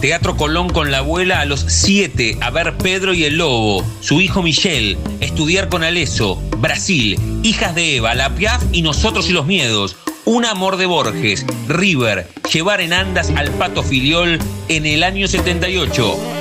Teatro Colón con la abuela a los 7 a ver Pedro y el Lobo, su hijo Michel, estudiar con Aleso, Brasil, Hijas de Eva, La Piaf y Nosotros y los Miedos, Un Amor de Borges, River, llevar en andas al Pato Filiol en el año 78.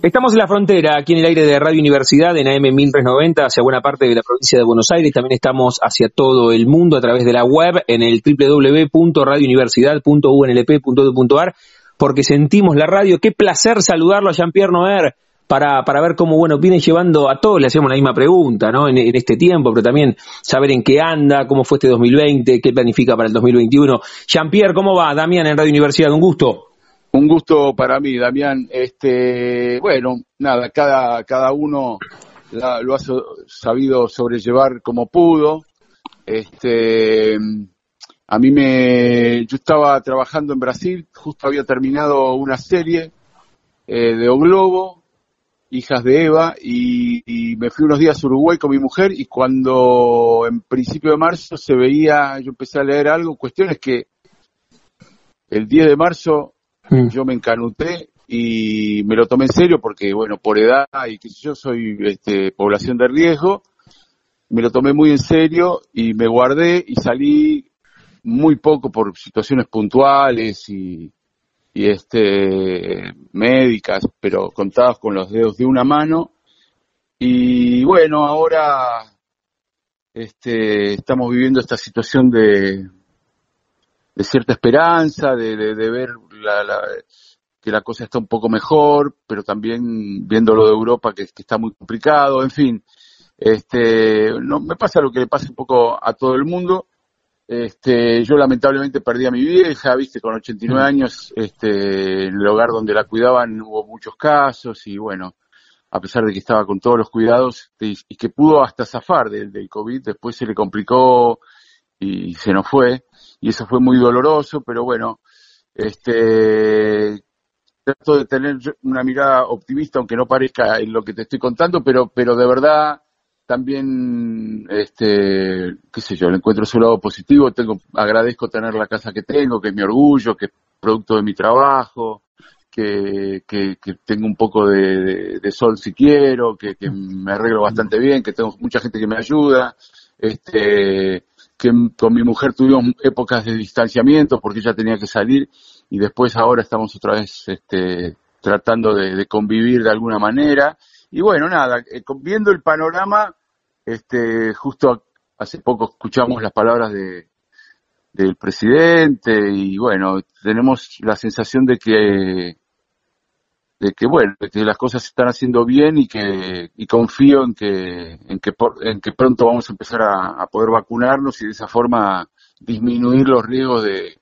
Estamos en la frontera, aquí en el aire de Radio Universidad, en AM 1390, hacia buena parte de la provincia de Buenos Aires. También estamos hacia todo el mundo a través de la web en el www.radiouniversidad.unlp.edu.ar, porque sentimos la radio. Qué placer saludarlo a Jean-Pierre Noer para, para ver cómo, bueno, viene llevando a todos, le hacemos la misma pregunta, ¿no? En, en, este tiempo, pero también saber en qué anda, cómo fue este 2020, qué planifica para el 2021. Jean-Pierre, ¿cómo va? Damián en Radio Universidad, un gusto. Un gusto para mí, Damián. Este, bueno, nada, cada, cada uno la, lo ha sabido sobrellevar como pudo. Este, a mí me, yo estaba trabajando en Brasil, justo había terminado una serie eh, de O Globo, Hijas de Eva, y, y, me fui unos días a Uruguay con mi mujer y cuando en principio de marzo se veía, yo empecé a leer algo, cuestiones que el 10 de marzo yo me encanuté y me lo tomé en serio porque, bueno, por edad y que yo soy este, población de riesgo, me lo tomé muy en serio y me guardé y salí muy poco por situaciones puntuales y, y este médicas, pero contadas con los dedos de una mano. Y bueno, ahora este, estamos viviendo esta situación de, de cierta esperanza, de, de ver la, la, que la cosa está un poco mejor, pero también viendo lo de Europa que, que, está muy complicado, en fin, este, no me pasa lo que le pasa un poco a todo el mundo. Este, yo lamentablemente perdí a mi vieja, viste, con 89 años, este, en el hogar donde la cuidaban hubo muchos casos y bueno, a pesar de que estaba con todos los cuidados y, y que pudo hasta zafar del, del COVID, después se le complicó y se nos fue. Y eso fue muy doloroso, pero bueno, este, trato de tener una mirada optimista, aunque no parezca en lo que te estoy contando, pero, pero de verdad también, este, qué sé yo, le encuentro su lado positivo, tengo, agradezco tener la casa que tengo, que es mi orgullo, que es producto de mi trabajo, que, que, tengo un poco de, de, de sol si quiero, que, que me arreglo bastante bien, que tengo mucha gente que me ayuda, este, que con mi mujer tuvimos épocas de distanciamiento porque ella tenía que salir y después ahora estamos otra vez este, tratando de, convivir de alguna manera. Y bueno, nada, eh, viendo el panorama, este, justo hace poco escuchamos las palabras de, del presidente y bueno, tenemos la sensación de que de que bueno, que las cosas se están haciendo bien y que y confío en que en que por, en que pronto vamos a empezar a, a, poder vacunarnos y de esa forma disminuir los riesgos de,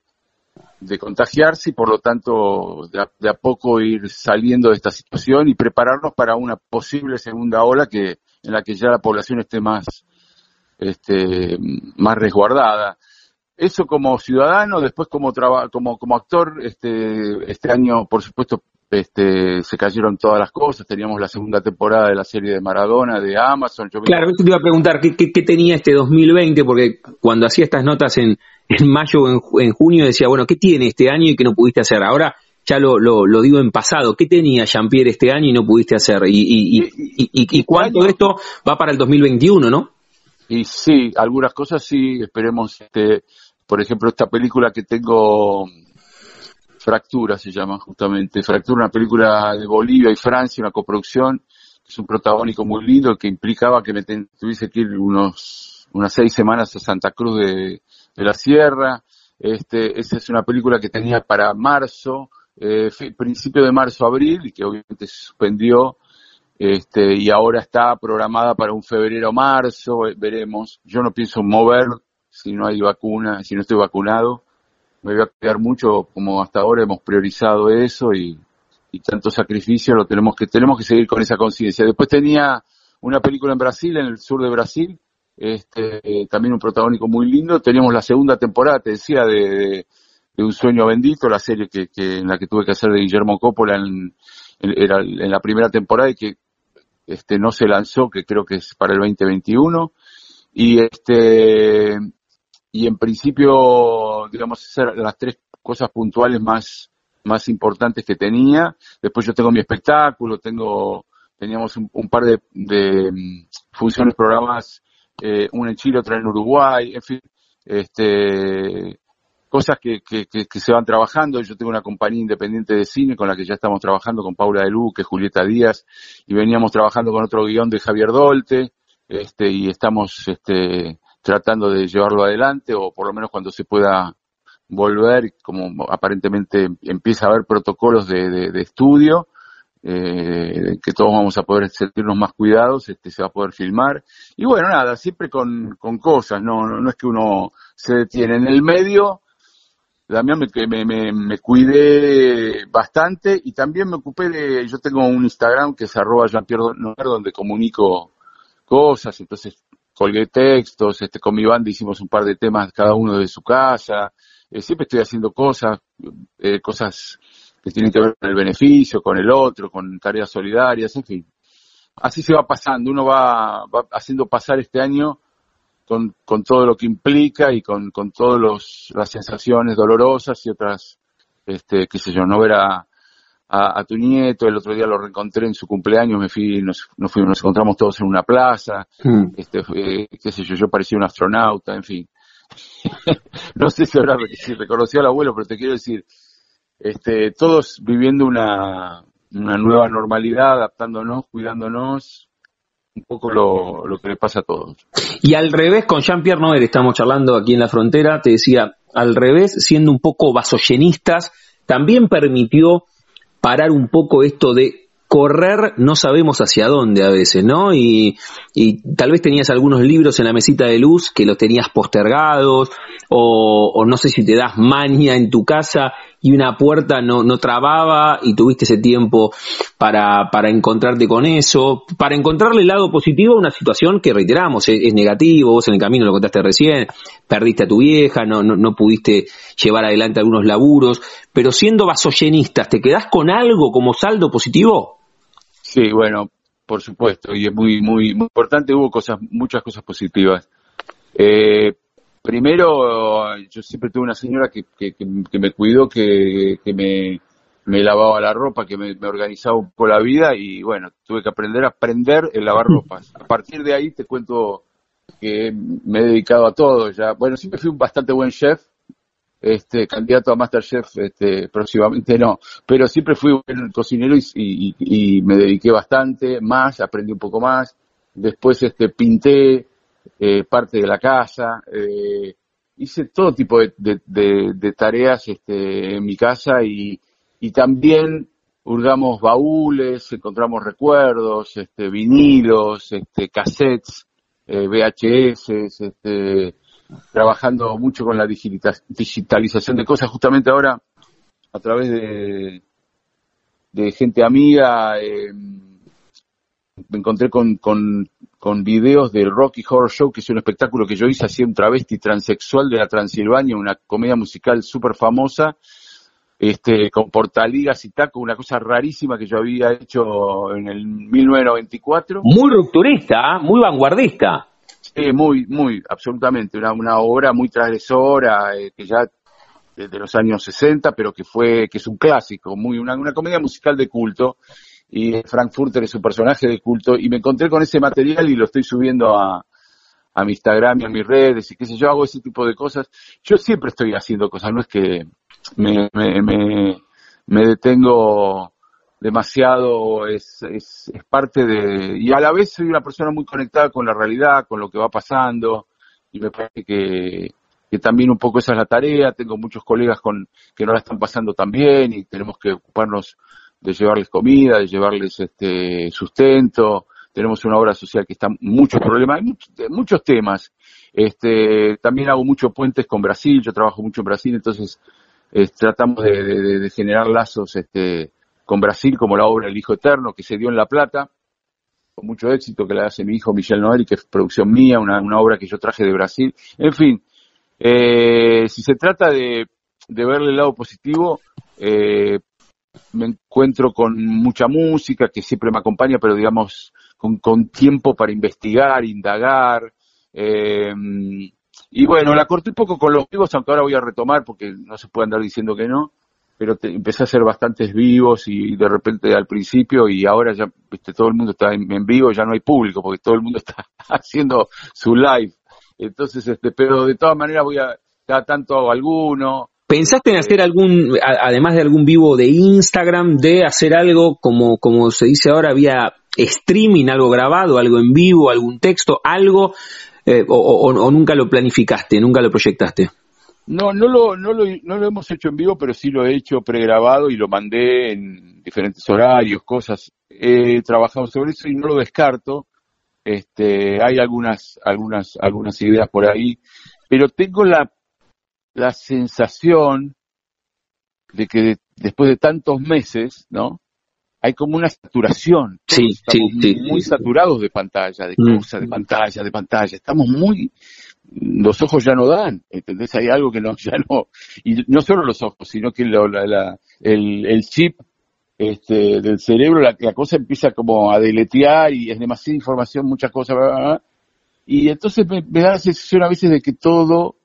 de contagiarse y por lo tanto de a, de a, poco ir saliendo de esta situación y prepararnos para una posible segunda ola que en la que ya la población esté más este más resguardada. Eso como ciudadano después como traba, como como actor este este año por supuesto este, se cayeron todas las cosas, teníamos la segunda temporada de la serie de Maradona, de Amazon. Yo claro, te iba a preguntar, ¿qué, qué, qué tenía este 2020? Porque cuando hacía estas notas en, en mayo o en, en, junio decía, bueno, ¿qué tiene este año y que no pudiste hacer? Ahora ya lo, lo, lo digo en pasado, ¿qué tenía Jean-Pierre este año y no pudiste hacer? ¿Y, y, y, y, y, y cuánto de esto va para el 2021, no? Y sí, algunas cosas sí, esperemos, este, por ejemplo, esta película que tengo Fractura se llama justamente. Fractura, una película de Bolivia y Francia, una coproducción. Es un protagónico muy lindo que implicaba que me tuviese que ir unos, unas seis semanas a Santa Cruz de, de la Sierra. Este, esa es una película que tenía para marzo, eh, principio de marzo, abril, y que obviamente se suspendió. Este, y ahora está programada para un febrero marzo, veremos. Yo no pienso mover si no hay vacuna, si no estoy vacunado me voy a cuidar mucho, como hasta ahora hemos priorizado eso y, y tanto sacrificio lo tenemos que, tenemos que seguir con esa conciencia. Después tenía una película en Brasil, en el sur de Brasil, este, también un protagónico muy lindo. Teníamos la segunda temporada, te decía, de, de, Un sueño bendito, la serie que, que, en la que tuve que hacer de Guillermo Coppola en, era en la primera temporada y que este, no se lanzó, que creo que es para el 2021. Y este, y en principio, digamos, hacer las tres cosas puntuales más, más importantes que tenía. Después yo tengo mi espectáculo, tengo, teníamos un, par de, de, mm, funciones, programas, eh, una en Chile, otra en Uruguay, en fin, este, cosas que, que, que, se van trabajando. Yo tengo una compañía independiente de cine con la que ya estamos trabajando con Paula de Luque, Julieta Díaz, y veníamos trabajando con otro guion de Javier Dolte, este, y estamos este, tratando de llevarlo adelante, o por lo menos cuando se pueda volver, como aparentemente empieza a haber protocolos de, de, estudio, eh, que todos vamos a poder sentirnos más cuidados, este, se va a poder filmar. Y bueno, nada, siempre con, con cosas, no, no, no es que uno se detiene en el medio, Damián me, me, me, cuidé bastante y también me ocupé de, yo tengo un Instagram que es arroba Jean-Pierre donde comunico cosas, entonces colgué textos, este, con mi banda hicimos un par de temas cada uno de su casa, eh, siempre estoy haciendo cosas, eh, cosas que tienen que ver con el beneficio, con el otro, con tareas solidarias, en fin. Así se va pasando, uno va, va haciendo pasar este año con, con todo lo que implica y con, con todas las sensaciones dolorosas y otras, este, qué sé yo, no ver a, a, tu nieto, el otro día lo reencontré en su cumpleaños, me fui, nos, nos, fuimos, nos encontramos todos en una plaza, hmm. este, qué sé yo, yo parecía un astronauta, en fin. no sé si ahora si reconoció al abuelo, pero te quiero decir, este, todos viviendo una, una nueva normalidad, adaptándonos, cuidándonos, un poco lo, lo que le pasa a todos. Y al revés, con Jean-Pierre Noer, estamos charlando aquí en la frontera, te decía, al revés, siendo un poco vasoyenistas, también permitió parar un poco esto de correr no sabemos hacia dónde a veces, ¿no? Y, y, tal vez tenías algunos libros en la mesita de luz que los tenías postergados, o, o, no sé si te das maña en tu casa y una puerta no, no trababa y tuviste ese tiempo para, para encontrarte con eso, para encontrarle el lado positivo a una situación que reiteramos, es, negativo, vos en el camino lo contaste recién, perdiste a tu vieja, no, no, no pudiste llevar adelante algunos laburos, pero siendo vasoyenistas, ¿te quedás con algo como saldo positivo? Sí, bueno, por supuesto, y es muy, muy, muy importante, hubo cosas, muchas cosas positivas. Eh, primero, yo siempre tuve una señora que, que, que me cuidó, que, que me, me, lavaba la ropa, que me, organizaba un poco la vida y bueno, tuve que aprender a aprender el lavar ropas. A partir de ahí te cuento que me he dedicado a todo ya. Bueno, siempre fui un bastante buen chef, este candidato a Masterchef este, próximamente no, pero siempre fui buen cocinero y, y, me dediqué bastante más, aprendí un poco más, después este pinté eh, parte de la casa, eh, hice todo tipo de, de, de, tareas este, en mi casa y, y también hurgamos baúles, encontramos recuerdos, este, vinilos, este, cassettes, eh, VHS, este, trabajando mucho con la digitalización de cosas. Justamente ahora, a través de, de gente amiga, eh, me encontré con, con, con videos del Rocky Horror Show, que es un espectáculo que yo hice así un travesti transexual de la Transilvania, una comedia musical súper famosa, este, con portaligas y taco, una cosa rarísima que yo había hecho en el 1994. Muy rupturista, ¿ah? muy vanguardista. Sí, muy, muy, absolutamente. Una, una obra muy transgresora, eh, que ya desde los años 60, pero que fue, que es un clásico, muy, una, una comedia musical de culto. Y Frankfurter es un personaje de culto. Y me encontré con ese material y lo estoy subiendo a, a mi Instagram y a mis redes y qué sé yo, hago ese tipo de cosas. Yo siempre estoy haciendo cosas, no es que me, me, me, me detengo demasiado, es, es, es, parte de, y a la vez soy una persona muy conectada con la realidad, con lo que va pasando, y me parece que, que también un poco esa es la tarea, tengo muchos colegas con, que no la están pasando tan bien y tenemos que ocuparnos de llevarles comida, de llevarles este sustento, tenemos una obra social que está muchos problemas, hay muchos, temas, este, también hago muchos puentes con Brasil, yo trabajo mucho en Brasil, entonces tratamos de, generar lazos este, con Brasil, como la obra El Hijo Eterno, que se dio en La Plata, con mucho éxito, que la hace mi hijo Michel Noel que es producción mía, una, una obra que yo traje de Brasil. En fin, eh, si se trata de, de verle el lado positivo, eh, me encuentro con mucha música que siempre me acompaña, pero digamos, con, con tiempo para investigar, indagar. Eh, y bueno, la corté un poco con los vivos, aunque ahora voy a retomar porque no se puede andar diciendo que no, pero empecé a hacer bastantes vivos y de repente al principio y ahora ya viste, todo el mundo está en, vivo, ya no hay público porque todo el mundo está haciendo su live. Entonces, este, pero de todas maneras voy a, cada tanto hago alguno, ¿Pensaste en hacer algún, además de algún vivo de Instagram, de hacer algo como, como se dice ahora, vía streaming, algo grabado, algo en vivo, algún texto, algo, eh, o, o, o, nunca lo planificaste, nunca lo proyectaste? No, no lo, no, lo, no lo hemos hecho en vivo, pero sí lo he hecho pregrabado y lo mandé en diferentes horarios, cosas. He trabajado sobre eso y no lo descarto. Este, hay algunas, algunas, algunas ideas por ahí, pero tengo la la sensación de que de, después de tantos meses, ¿no? Hay como una saturación. Sí, Estamos sí, muy, saturados de pantalla, de Mm. cosas, de pantalla, de pantalla. Estamos muy, los ojos ya no dan, ¿entendés? Hay algo que no, ya no, y no solo los ojos, sino que lo- la- la- el, el chip este, del cerebro, la, la cosa empieza como a deletear y es demasiada información, muchas cosas, bla, bla, bla. y entonces me, me da la sensación a veces de que todo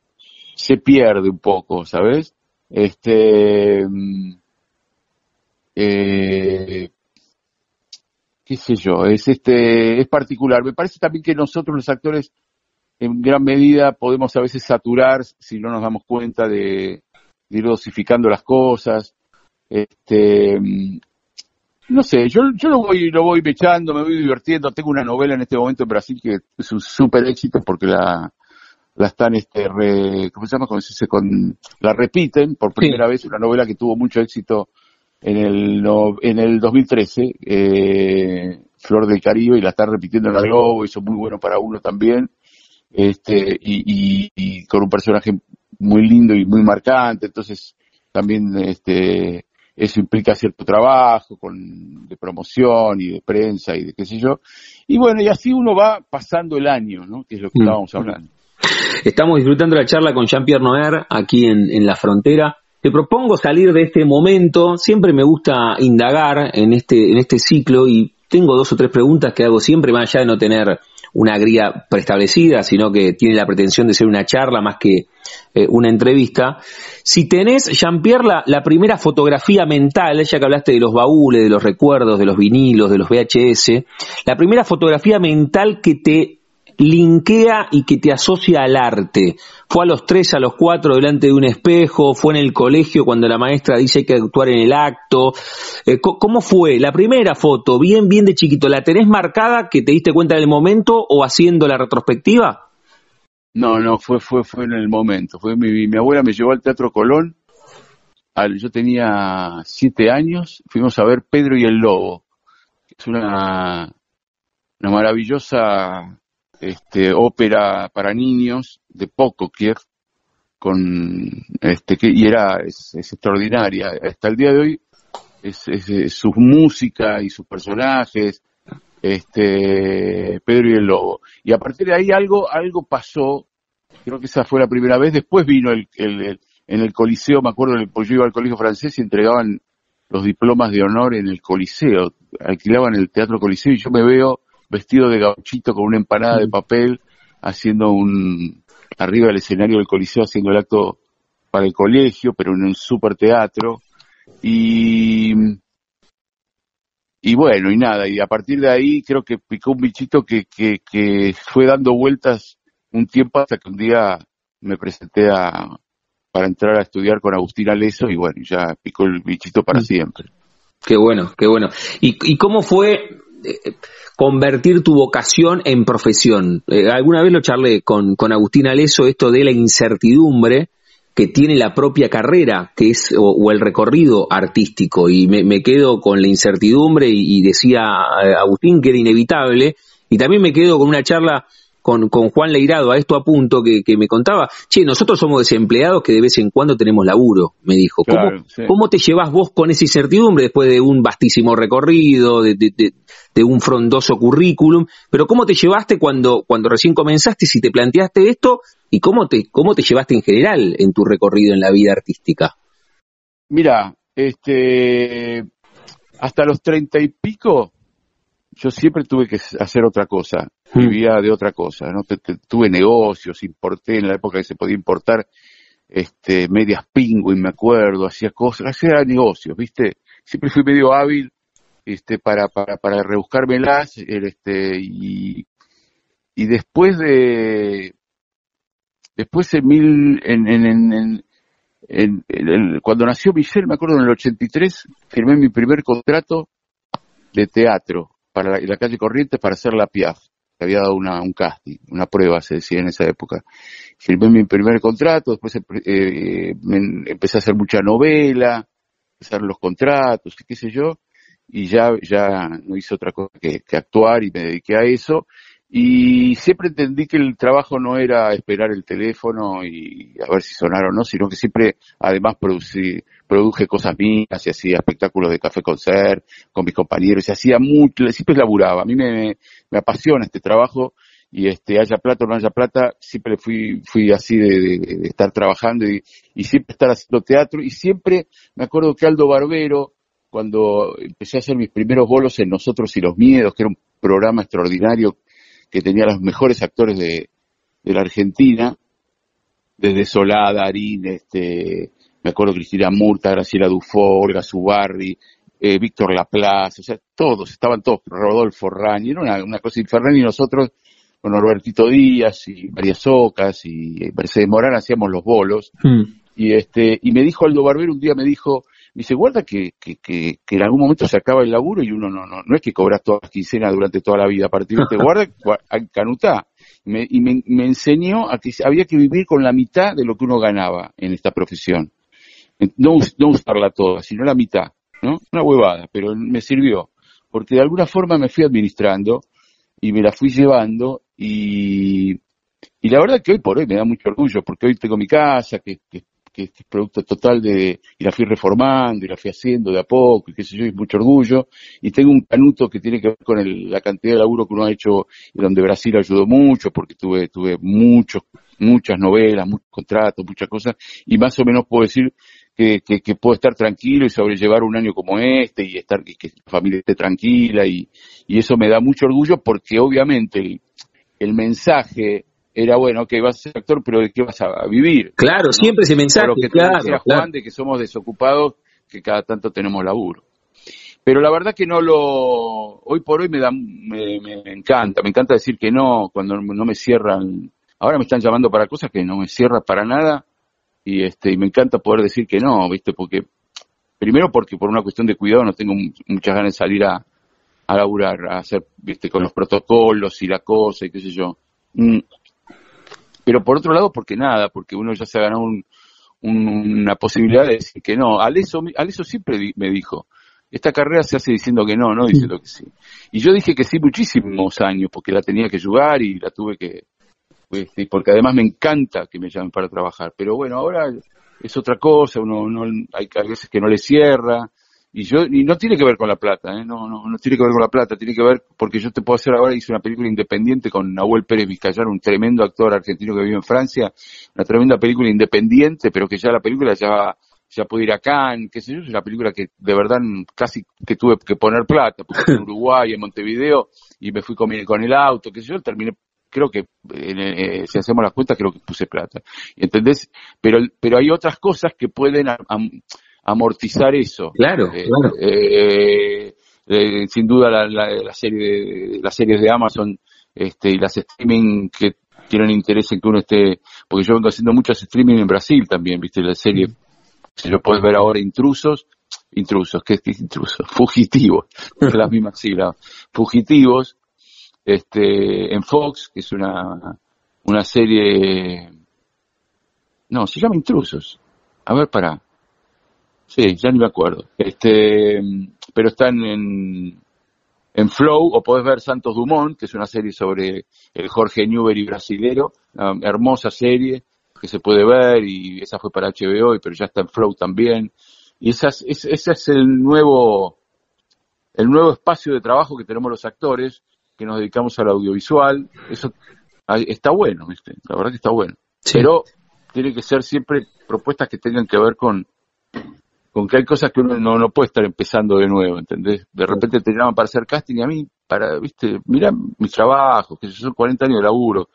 se pierde un poco, ¿sabes? Este, mm, eh, qué sé yo, es este, es particular. Me parece también que nosotros los actores en gran medida podemos a veces saturar si no nos damos cuenta de, ir dosificando las cosas. Este, mm, no sé, yo, yo lo voy, lo voy echando, me voy divirtiendo. Tengo una novela en este momento en Brasil que es un súper éxito porque la, la están, este, re- ¿cómo se llama? ¿Cómo se dice? Con, la repiten por primera vez, una novela que tuvo mucho éxito en el, no- en el 2013, eh, Flor del Caribe, y la están repitiendo en la Globo, eso es muy bueno para uno también, este, y, y, y con un personaje muy lindo y muy marcante, entonces también, este, eso implica cierto trabajo con, de promoción y de prensa y de qué sé yo, y bueno, y así uno va pasando el año, ¿no? Que es lo que Mm. estábamos hablando. Estamos disfrutando la charla con Jean-Pierre Noer aquí en, la frontera. Te propongo salir de este momento. Siempre me gusta indagar en este, en este ciclo y tengo dos o tres preguntas que hago siempre, más allá de no tener una guía preestablecida, sino que tiene la pretensión de ser una charla más que eh, una entrevista. Si tenés, Jean-Pierre, la, la primera fotografía mental, ya que hablaste de los baúles, de los recuerdos, de los vinilos, de los VHS, la primera fotografía mental que te linkea y que te asocia al arte. Fue a los tres, a los cuatro delante de un espejo, fue en el colegio cuando la maestra dice hay que actuar en el acto. Eh, ¿Cómo fue? La primera foto, bien, bien de chiquito, ¿la tenés marcada que te diste cuenta en el momento o haciendo la retrospectiva? No, no, fue, fue, fue en el momento. Fue mi, mi abuela me llevó al Teatro Colón. Yo tenía siete años. Fuimos a ver Pedro y el Lobo. Es una, una maravillosa este, ópera para niños de Pocoquier con este que y era es, extraordinaria. Hasta el día de hoy es, su música y sus personajes este Pedro y el Lobo. Y a partir de ahí algo algo pasó. Creo que esa fue la primera vez. Después vino el, el- el- en el coliseo me acuerdo pues yo iba al colegio francés y entregaban los diplomas de honor en el coliseo. Alquilaban el teatro coliseo y yo me veo vestido de gauchito con una empanada de papel haciendo un arriba del escenario del coliseo haciendo el acto para el colegio pero en un super teatro y y bueno, y nada, y a partir de ahí creo que picó un bichito que, que, que fue dando vueltas un tiempo hasta que un día me presenté a, para entrar a estudiar con Agustín Aleso y bueno, ya picó el bichito para Mm. siempre. Qué bueno, qué bueno. ¿Y, y cómo fue convertir tu vocación en profesión? Eh, alguna vez lo charlé con, con Agustín Aleso, esto de la incertidumbre que tiene la propia carrera, que es, o, o el recorrido artístico, y me, me quedo con la incertidumbre y, y decía eh, Agustín que era inevitable, y también me quedo con una charla con, con Juan Leirado a esto a punto que, que, me contaba, che, nosotros somos desempleados que de vez en cuando tenemos laburo, me dijo. ¿Cómo, ¿cómo te llevas vos con esa incertidumbre después de un vastísimo recorrido, de, de, de, un frondoso currículum? Pero ¿cómo te llevaste cuando, cuando recién comenzaste, si te planteaste esto, y cómo te, cómo te llevaste en general en tu recorrido en la vida artística? Mira, este, hasta los treinta y pico, yo siempre tuve que hacer otra cosa. Vivía de otra cosa, ¿no? tuve negocios, importé en la época que se podía importar este, medias pingüin, me acuerdo, hacía cosas, hacía negocios, ¿viste? Siempre fui medio hábil este, para, para, para rebuscármelas, este, y, y después de, después en mil, en, en, en, cuando nació Michelle, me acuerdo en el 83, firmé mi primer contrato de teatro para la, calle Corrientes para hacer la Piaf. Había dado una, un casting, una prueba, se decía en esa época. Firmé mi primer contrato, después eh, empecé a hacer mucha novela, empezaron los contratos qué sé yo, y ya, ya no hice otra cosa que actuar y me dediqué a eso. Y siempre entendí que el trabajo no era esperar el teléfono y a ver si sonaron o no, sino que siempre, además, producí, produje cosas mías y hacía espectáculos de café concert con mis compañeros y hacía mucho, siempre laburaba. A mí me, me apasiona este trabajo y este, haya plata o no haya plata, siempre fui, fui así de, de, estar trabajando y, y siempre estar haciendo teatro y siempre me acuerdo que Aldo Barbero, cuando empecé a hacer mis primeros bolos en Nosotros y los Miedos, que era un programa extraordinario que tenía los mejores actores de, de la Argentina, desde Solá, Darín, este, me acuerdo Cristina Murta, Graciela Dufo, Olga Zubarri, eh, Víctor Laplace, o sea, todos, estaban todos, Rodolfo Rani, era una, una cosa infernal y nosotros con Norbertito Díaz y María Socas y Mercedes Morán hacíamos los bolos. Hmm. Y este, y me dijo Aldo Barbero, un día me dijo, dice, guarda que, que, que, en algún momento se acaba el laburo y uno no, no, no es que cobras todas las quincenas durante toda la vida, a partir de este, guarda, canutá. Me, y me, me, enseñó a que había que vivir con la mitad de lo que uno ganaba en esta profesión. No, no usarla toda, sino la mitad, ¿no? Una huevada, pero me sirvió. Porque de alguna forma me fui administrando y me la fui llevando y, y la verdad que hoy por hoy me da mucho orgullo porque hoy tengo mi casa, que, que que es producto total de, y la fui reformando, y la fui haciendo de a poco, y qué sé yo, y mucho orgullo, y tengo un canuto que tiene que ver con el, la cantidad de laburo que uno ha hecho, donde Brasil ayudó mucho, porque tuve, tuve muchos, muchas novelas, muchos contratos, muchas cosas, y más o menos puedo decir que, que, puedo estar tranquilo y sobrellevar un año como este, y estar, que, que la familia esté tranquila, y, y eso me da mucho orgullo, porque obviamente el mensaje era bueno, que vas a ser actor, pero ¿de qué vas a vivir? Claro, siempre ese mensaje, lo que claro, Juan, de que somos desocupados, que cada tanto tenemos laburo. Pero la verdad que no lo, hoy por hoy me da, me, me encanta, me encanta decir que no, cuando no me cierran, ahora me están llamando para cosas que no me cierran para nada, y este, y me encanta poder decir que no, viste, porque, primero porque por una cuestión de cuidado no tengo muchas ganas de salir a, a laburar, a hacer, viste, con los protocolos y la cosa y qué sé yo. Pero por otro lado, porque nada, porque uno ya se ha ganado una posibilidad de decir que no. Aleso, Aleso siempre me dijo, esta carrera se hace diciendo que no, no diciendo que sí. Y yo dije que sí muchísimos años, porque la tenía que ayudar y la tuve que, pues, porque además me encanta que me llamen para trabajar. Pero bueno, ahora es otra cosa, uno no, hay, hay veces que no le cierra, y yo y no tiene que ver con la plata, ¿eh? no, no, no tiene que ver con la plata, tiene que ver porque yo te puedo hacer ahora, hice una película independiente con Nahuel Pérez Vizcayar, un tremendo actor argentino que vive en Francia, una tremenda película independiente, pero que ya la película ya ya puede ir a Cannes, qué sé yo, es una película que de verdad casi que tuve que poner plata, porque en Uruguay, en Montevideo, y me fui con, con el auto, qué sé yo, terminé creo que eh, si hacemos las cuentas creo que puse plata ¿entendés? pero pero hay otras cosas que pueden amortizar eso. Claro, eh, claro. Eh, eh, sin duda la, la, serie de, las series de Amazon este, y las streaming que tienen interés en que uno esté, porque yo vengo haciendo muchas streaming en Brasil también, viste, la serie, si lo puedes ver ahora, Intrusos, Intrusos, ¿qué es, Intrusos? Fugitivos, es la misma sigla, Fugitivos, este, en Fox, que es una, una serie, no, se llama Intrusos, a ver, para, Sí, ya ni me acuerdo. Este, pero están en, en Flow, o podés ver Santos Dumont, que es una serie sobre el Jorge Newbery brasilero, una hermosa serie que se puede ver y esa fue para HBO, pero ya está en Flow también. Y ese es el nuevo, el nuevo espacio de trabajo que tenemos los actores, que nos dedicamos al audiovisual. Eso está bueno, ¿viste? La verdad que está bueno. Pero tiene que ser siempre propuestas que tengan que ver con, con que hay cosas que uno no, no puede estar empezando de nuevo, ¿entendés? De repente te llaman para hacer casting y a mí, para, viste, mira mis trabajos, que son 40 años de laburo,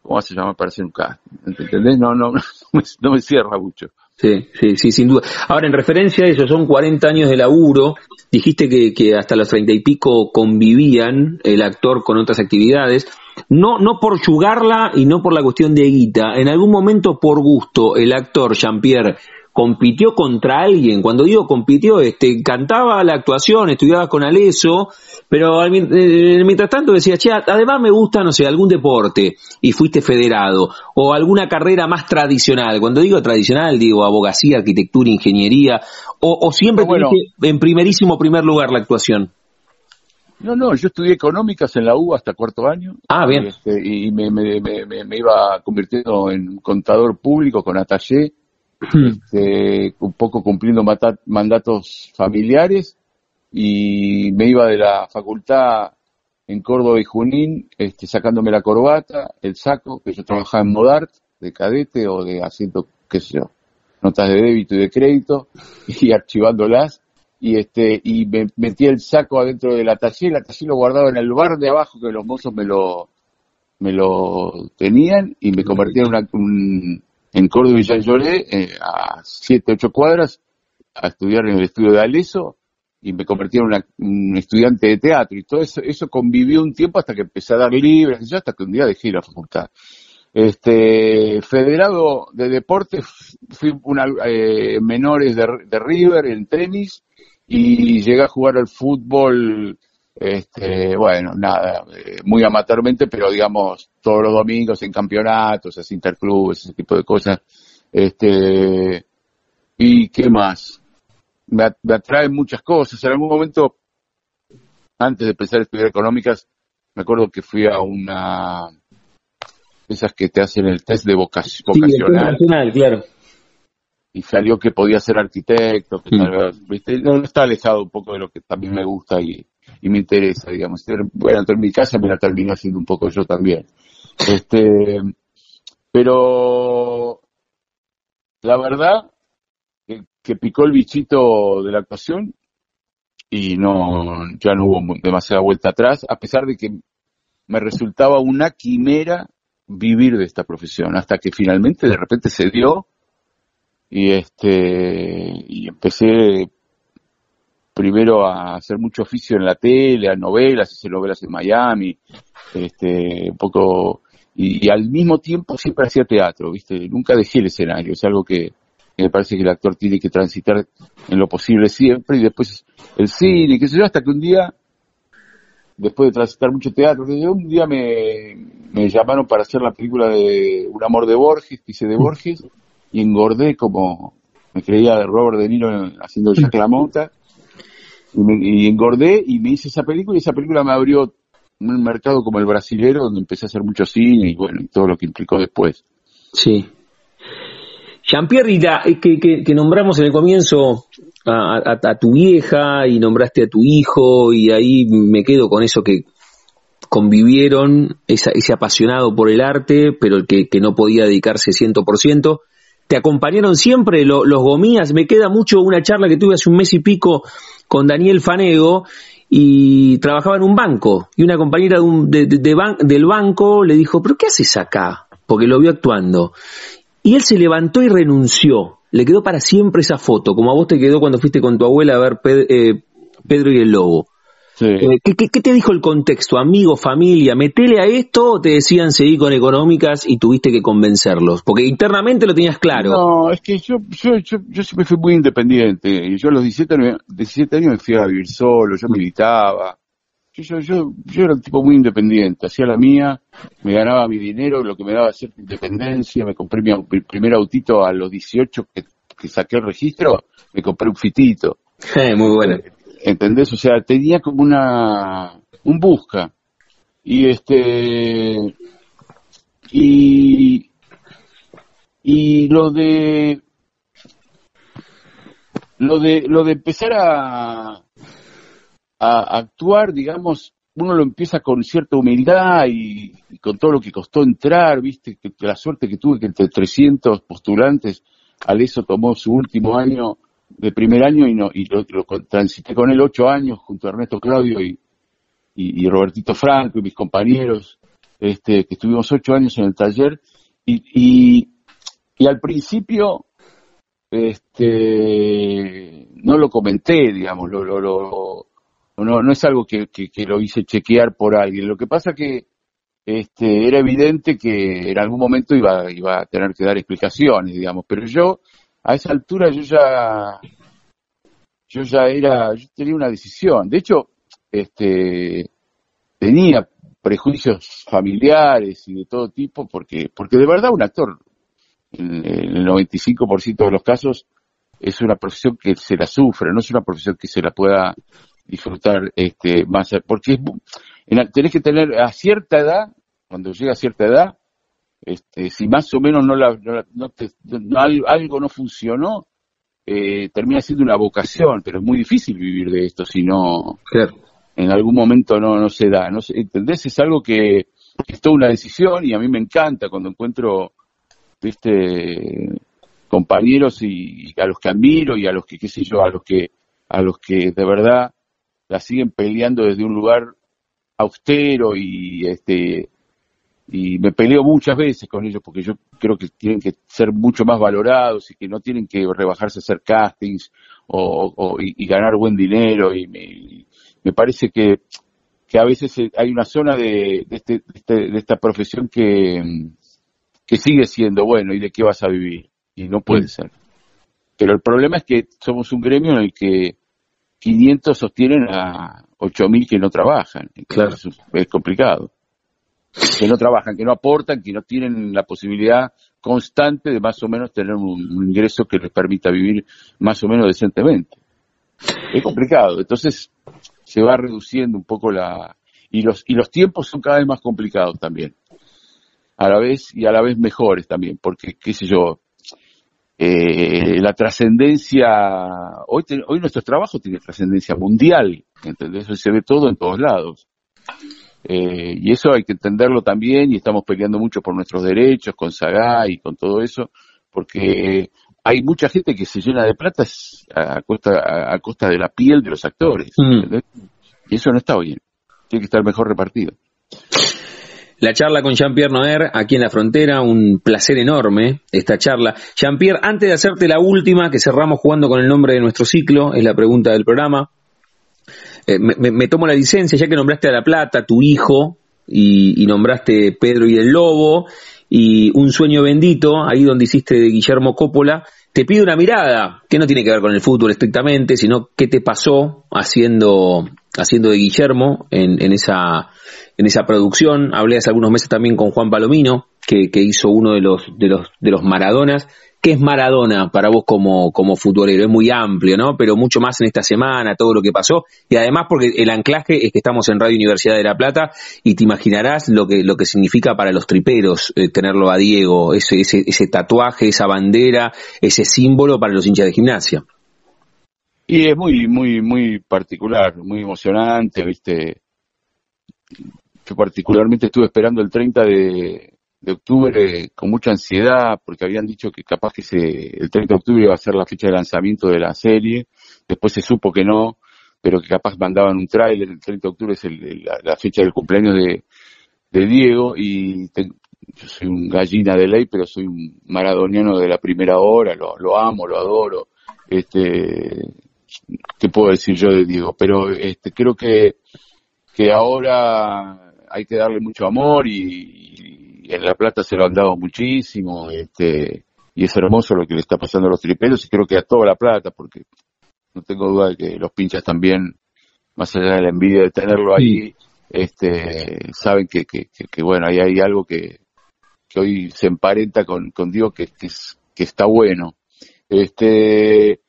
¿cómo se llama para hacer un casting? ¿Entendés? No, no, no me, cierra mucho. Sí, sí, sí, sin duda. Ahora, en referencia a eso, son 40 años de laburo. Dijiste que, que hasta los 30 y pico convivían el actor con otras actividades. No, no por yugarla y no por la cuestión de guita. En algún momento, por gusto, el actor Jean-Pierre compitió contra alguien. Cuando digo compitió, este, cantaba la actuación, estudiaba con Aleso, pero eh, mientras tanto decía, che, además me gusta, no sé, algún deporte y fuiste federado, o alguna carrera más tradicional. Cuando digo tradicional, digo abogacía, arquitectura, ingeniería, o, siempre bueno, en primerísimo primer lugar la actuación. No, no, yo estudié económicas en la U hasta cuarto año. Ah, bien. Este, y me, me, me, me, iba convirtiendo en contador público con Atallé este, un poco cumpliendo mandatos familiares y me iba de la facultad en Córdoba y Junín, este, sacándome la corbata, el saco, que yo trabajaba en Modart, de cadete o de asiento, qué sé yo, notas de débito y de crédito, y archivándolas, y este, y me metía el saco adentro de la taller, la taller lo guardaba en el bar de abajo que los mozos me lo, me lo tenían, y me convertía en una, un, en Córdoba y Jean Lloré, eh, a 7, 8 cuadras, a estudiar en el estudio de Aleso y me convertí en un estudiante de teatro y todo eso, eso convivió un tiempo hasta que empecé a dar libres, hasta que un día dejé la facultad. Este, federado de deportes, fui una, eh, menores de, de River en tenis y llegué a jugar al fútbol este, bueno, nada, eh, muy amateurmente, pero digamos, todos los domingos en campeonatos, así interclubes, ese tipo de cosas. Este, y qué más? Me, me atraen muchas cosas. En algún momento, antes de empezar a estudiar económicas, me acuerdo que fui a una, esas que te hacen el test de vocacional. claro. Y salió que podía ser arquitecto, que mm. ¿viste? No, no está alejado un poco de lo que también me gusta y, y me interesa, digamos. Bueno, en mi casa me la terminé haciendo un poco yo también. Este, pero la verdad que, picó el bichito de la actuación y no, ya no hubo demasiada vuelta atrás, a pesar de que me resultaba una quimera vivir de esta profesión, hasta que finalmente de repente se dio y este y empecé primero a hacer mucho oficio en la tele, a novelas, hice novelas en Miami, este, un poco, y, al mismo tiempo siempre hacía teatro, ¿viste? Nunca dejé el escenario, es algo que, me parece que el actor tiene que transitar en lo posible siempre, y después el cine, qué sé yo, hasta que un día, después de transitar mucho teatro, un día me, me llamaron para hacer la película de Un amor de Borges, que hice de Borges, y engordé como me creía de Robert De Niro haciendo Jack LaMotta, y, engordé y me hice esa película y esa película me abrió un mercado como el brasilero donde empecé a hacer mucho cine y bueno, y todo lo que implicó después. Sí. Jean-Pierre, eh, que, que, nombramos en el comienzo a, tu vieja y nombraste a tu hijo y ahí me quedo con eso que convivieron, ese apasionado por el arte, pero el que, que no podía dedicarse 100%. ¿Te acompañaron siempre los gomías? Me queda mucho una charla que tuve hace un mes y pico con Daniel Fanego y trabajaba en un banco y una compañera de del banco le dijo, pero ¿qué haces acá? Porque lo vio actuando. Y él se levantó y renunció. Le quedó para siempre esa foto, como a vos te quedó cuando fuiste con tu abuela a ver eh, Pedro y el Lobo. Eh, ¿qué, te dijo el contexto? Amigo, familia, metele a esto o te decían seguir con económicas y tuviste que convencerlos? Porque internamente lo tenías claro. No, es que yo, yo, yo, siempre fui muy independiente. Y yo a los 17, 17 años me fui a vivir solo, yo militaba. Yo, yo, yo, era un tipo muy independiente, hacía la mía, me ganaba mi dinero, lo que me daba cierta independencia, me compré mi, primer autito a los 18 que, que saqué el registro, me compré un fitito. muy bueno. ¿Entendés? O sea, tenía como una, un busca. Y este, y, y lo de, lo de, lo de empezar a, a actuar, digamos, uno lo empieza con cierta humildad y, con todo lo que costó entrar, viste, que, la suerte que tuve que entre 300 postulantes, Aleso tomó su último año de primer año y, no, y lo, transité con él ocho años junto a Ernesto Claudio y, y, Robertito Franco y mis compañeros, este, que estuvimos ocho años en el taller y, y, al principio este, no lo comenté, digamos, lo, lo, lo no, no es algo que, que, lo hice chequear por alguien. Lo que pasa que este, era evidente que en algún momento iba, iba a tener que dar explicaciones, digamos, pero yo a esa altura yo ya yo ya era, yo tenía una decisión. De hecho, este tenía prejuicios familiares y de todo tipo porque porque de verdad un actor en, en el 95% de los casos es una profesión que se la sufre, no es una profesión que se la pueda disfrutar este más porque tenés que tener a cierta edad cuando llega a cierta edad este si más o menos no la algo no funcionó eh, termina siendo una vocación pero es muy difícil vivir de esto si no en algún momento no no se da no entendés es algo que, es toda una decisión y a mí me encanta cuando encuentro viste compañeros y, y a los que admiro y a los que qué sé yo a los que a los que de verdad la siguen peleando desde un lugar austero y este y me peleo muchas veces con ellos porque yo creo que tienen que ser mucho más valorados y que no tienen que rebajarse a hacer castings o, y, ganar buen dinero y me, parece que, que a veces hay una zona de, de, este, este, de, esta profesión que, que sigue siendo bueno y de qué vas a vivir y no puede ser pero el problema es que somos un gremio en el que 500 sostienen a 8.000 que no trabajan. Claro. Es, complicado. Que no trabajan, que no aportan, que no tienen la posibilidad constante de más o menos tener un, ingreso que les permita vivir más o menos decentemente. Es complicado. Entonces se va reduciendo un poco la... Y los, y los tiempos son cada vez más complicados también. A la vez y a la vez mejores también, porque, qué sé yo, eh, la trascendencia, hoy, hoy nuestro trabajo tiene trascendencia mundial, ¿entendés? se ve todo en todos lados. Eh, y eso hay que entenderlo también y estamos peleando mucho por nuestros derechos con Sagá y con todo eso, porque hay mucha gente que se llena de plata a costa, a, costa de la piel de los actores. Mm. Y eso no está bien. Tiene que estar mejor repartido la charla con Jean-Pierre Noer aquí en la frontera, un placer enorme esta charla. Jean-Pierre, antes de hacerte la última, que cerramos jugando con el nombre de nuestro ciclo, es la pregunta del programa, eh, me, tomo la licencia, ya que nombraste a La Plata, tu hijo, y, nombraste Pedro y el Lobo, y Un Sueño Bendito, ahí donde hiciste de Guillermo Coppola, te pido una mirada, que no tiene que ver con el fútbol estrictamente, sino qué te pasó haciendo, haciendo de Guillermo en, en esa en esa producción. Hablé hace algunos meses también con Juan Palomino, que, hizo uno de los, de los, de los Maradonas. ¿Qué es Maradona para vos como, como futbolero? Es muy amplio, ¿no? Pero mucho más en esta semana, todo lo que pasó. Y además porque el anclaje es que estamos en Radio Universidad de La Plata y te imaginarás lo que, lo que significa para los triperos eh, tenerlo a Diego, ese, ese, ese tatuaje, esa bandera, ese símbolo para los hinchas de gimnasia. Y es muy, muy, muy particular, muy emocionante, viste particularmente estuve esperando el 30 de, octubre con mucha ansiedad porque habían dicho que capaz que se, el 30 de octubre iba a ser la fecha de lanzamiento de la serie, después se supo que no, pero que capaz mandaban un tráiler, el 30 de octubre es la, fecha del cumpleaños de, Diego y yo soy un gallina de ley, pero soy un maradoniano de la primera hora, lo, lo amo, lo adoro, este, ¿qué puedo decir yo de Diego? Pero este, creo que, que ahora hay que darle mucho amor y, en La Plata se lo han dado muchísimo, este, y es hermoso lo que le está pasando a los triperos y creo que a toda La Plata, porque no tengo duda de que los pinchas también, más allá de la envidia de tenerlo ahí, este, saben que, que, que, bueno, ahí hay algo que, que hoy se emparenta con, con Dios que, que, es, que está bueno. Este,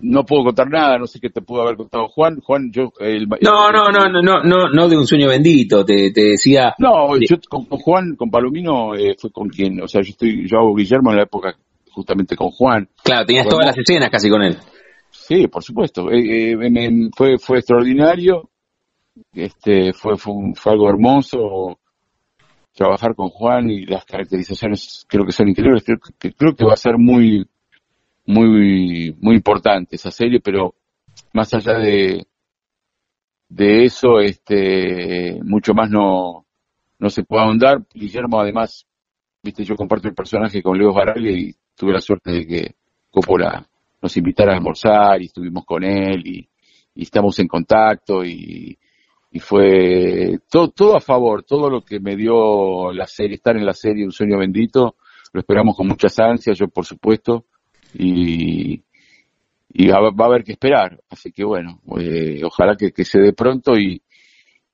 no puedo contar nada, no sé qué te pudo haber contado Juan. Juan, yo. no, no, no, no, no, no, de un sueño bendito, te, te decía. No, yo con, Juan, con Palomino, eh, fue con quien, o sea, yo estoy, yo hago Guillermo en la época justamente con Juan. Claro, tenías todas las escenas casi con él. Sí, por supuesto. Eh, eh, fue, fue extraordinario. Este, fue, fue, fue algo hermoso trabajar con Juan y las caracterizaciones creo que son increíbles. Creo que, creo que va a ser muy muy, muy importante esa serie, pero más allá de, de eso, este, mucho más no, no se puede ahondar. Guillermo, además, viste, yo comparto el personaje con Leo Baraglia y tuve la suerte de que Coppola nos invitara a almorzar y estuvimos con él y, estamos en contacto y, y fue todo, todo a favor, todo lo que me dio la serie, estar en la serie Un sueño bendito, lo esperamos con muchas ansias, yo por supuesto, y, y va, a haber que esperar. Así que bueno, eh, ojalá que, se dé pronto y,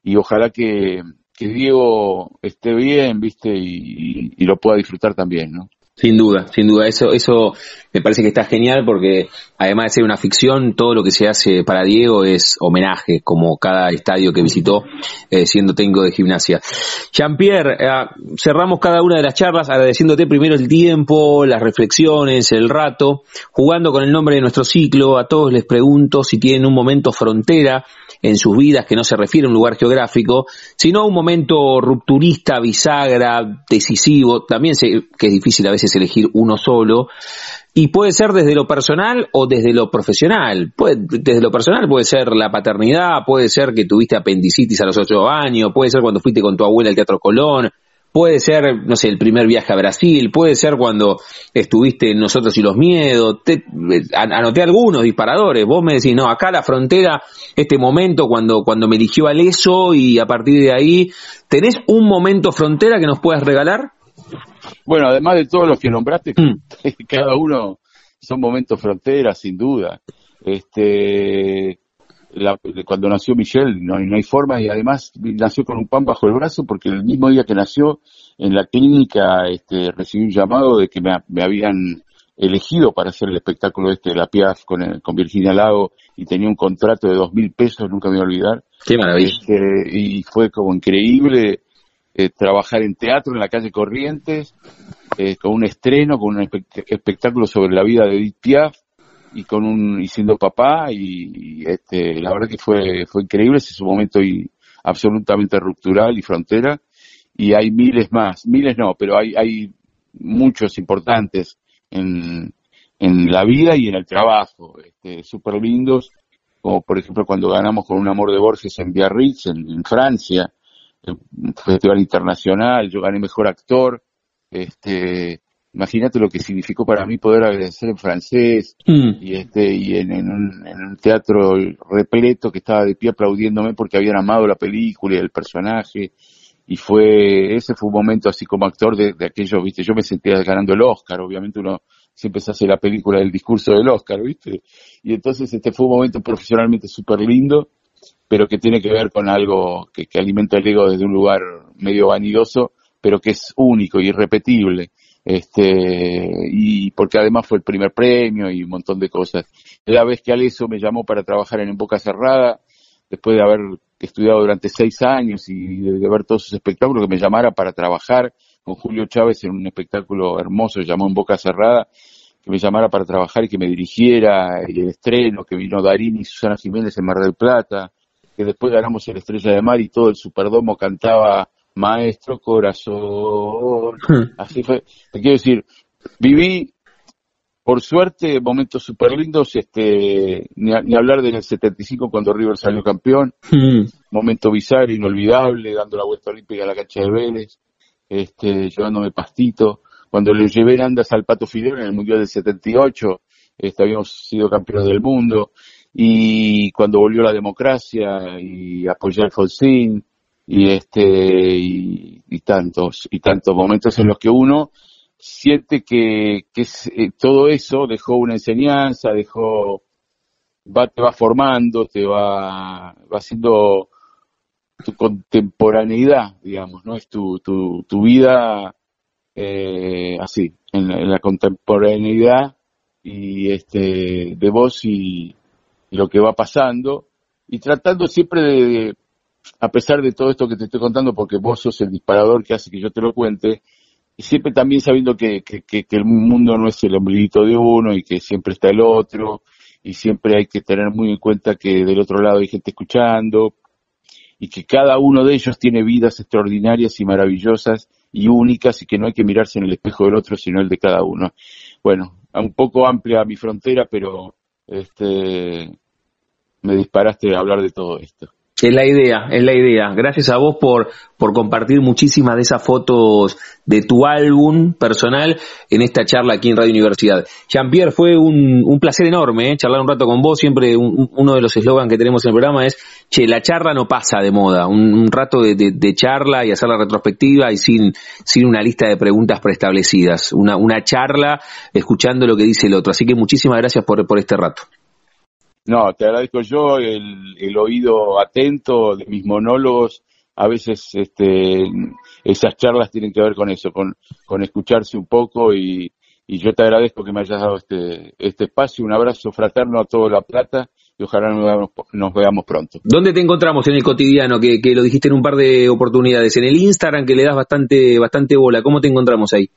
y ojalá que, que Diego esté bien, viste, y, y, lo pueda disfrutar también, ¿no? Sin duda, sin duda. Eso, eso me parece que está genial porque además de ser una ficción, todo lo que se hace para Diego es homenaje, como cada estadio que visitó eh, siendo técnico de gimnasia. Jean-Pierre, eh, cerramos cada una de las charlas agradeciéndote primero el tiempo, las reflexiones, el rato, jugando con el nombre de nuestro ciclo. A todos les pregunto si tienen un momento frontera en sus vidas que no se refiere a un lugar geográfico, sino a un momento rupturista, bisagra, decisivo. También sé que es difícil a veces elegir uno solo. Y puede ser desde lo personal o desde lo profesional. Puede, desde lo personal puede ser la paternidad, puede ser que tuviste apendicitis a los ocho años, puede ser cuando fuiste con tu abuela al Teatro Colón, puede ser, no sé, el primer viaje a Brasil, puede ser cuando estuviste en Nosotros y los Miedos, te, eh, anoté algunos disparadores, vos me decís, no, acá la frontera, este momento cuando, cuando me eligió al ESO y a partir de ahí, ¿tenés un momento frontera que nos puedas regalar? Bueno, además de todos los que nombraste, mm. cada uno son momentos fronteras, sin duda. Este, cuando nació Michelle no, no, hay forma y además nació con un pan bajo el brazo porque el mismo día que nació en la clínica este, recibí un llamado de que me, habían elegido para hacer el espectáculo este de la Piaf con, con Virginia Lago y tenía un contrato de dos mil pesos, nunca me voy a olvidar. Qué maravilla. Este, y fue como increíble eh, trabajar en teatro en la calle Corrientes, eh, con un estreno, con un espectáculo sobre la vida de Edith Piaf y con un y siendo papá y, este la verdad que fue fue increíble ese es un momento y absolutamente ruptural y frontera. Y hay miles más miles no pero hay hay muchos importantes en en la vida y en el trabajo este súper lindos como por ejemplo cuando ganamos con un amor de Borges en Biarritz en Francia festival internacional, yo gané mejor actor, este, imagínate lo que significó para mí poder agradecer en francés mm. y este y en, un, teatro repleto que estaba de pie aplaudiéndome porque habían amado la película y el personaje y fue ese fue un momento así como actor de, de aquello viste yo me sentía ganando el Oscar obviamente uno siempre se hace la película del discurso del Oscar viste y entonces este fue un momento profesionalmente súper lindo pero que tiene que ver con algo que, alimenta el ego desde un lugar medio vanidoso, pero que es único, irrepetible. Este, y porque además fue el primer premio y un montón de cosas. La vez que Aleso me llamó para trabajar en, en Boca Cerrada, después de haber estudiado durante seis años y de ver todos sus espectáculos, que me llamara para trabajar con Julio Chávez en un espectáculo hermoso, llamó en Boca Cerrada, que me llamara para trabajar y que me dirigiera, y el estreno, que vino Darín y Susana Jiménez en Mar del Plata, que después ganamos el Estrella de Mar y todo el Superdomo cantaba Maestro Corazón. Hmm. Así fue. Te quiero decir, viví, por suerte, momentos súper lindos, este, ni, hablar del 75 cuando River salió campeón, hmm. momento bizarro, inolvidable, dando la vuelta olímpica a la cancha de Vélez, este, llevándome pastito, cuando le llevé andas al Pato Fidel en el Mundial del 78, este, habíamos sido campeones del mundo, y cuando volvió la democracia y apoyé al Alfonsín y este y, tantos y tantos momentos en los que uno siente que, que eh, todo eso dejó una enseñanza, dejó va te va formando, te va va haciendo tu contemporaneidad, digamos, no es tu tu, tu vida eh, así en la contemporaneidad y este de vos y, lo que va pasando y tratando siempre de, a pesar de todo esto que te estoy contando porque vos sos el disparador que hace que yo te lo cuente y siempre también sabiendo que, que, que, el mundo no es el ombliguito de uno y que siempre está el otro y siempre hay que tener muy en cuenta que del otro lado hay gente escuchando y que cada uno de ellos tiene vidas extraordinarias y maravillosas y únicas y que no hay que mirarse en el espejo del otro sino el de cada uno. Bueno, un poco amplia mi frontera, pero este me disparaste a hablar de todo esto. Es la idea, es la idea. Gracias a vos por, por compartir muchísimas de esas fotos de tu álbum personal en esta charla aquí en Radio Universidad. Jean-Pierre, fue un, un, placer enorme ¿eh? charlar un rato con vos. Siempre uno de los eslogans que tenemos en el programa es, che, la charla no pasa de moda. Un, rato de, de, charla y hacer la retrospectiva y sin, sin una lista de preguntas preestablecidas. Una, una charla escuchando lo que dice el otro. Así que muchísimas gracias por, por este rato. No, te agradezco yo el, el oído atento de mis monólogos. A veces este, esas charlas tienen que ver con eso, con, con escucharse un poco y, y yo te agradezco que me hayas dado este, este espacio. Un abrazo fraterno a toda La Plata y ojalá nos veamos, nos veamos pronto. ¿Dónde te encontramos en el cotidiano? Que, que, lo dijiste en un par de oportunidades. En el Instagram que le das bastante, bastante bola. ¿Cómo te encontramos ahí?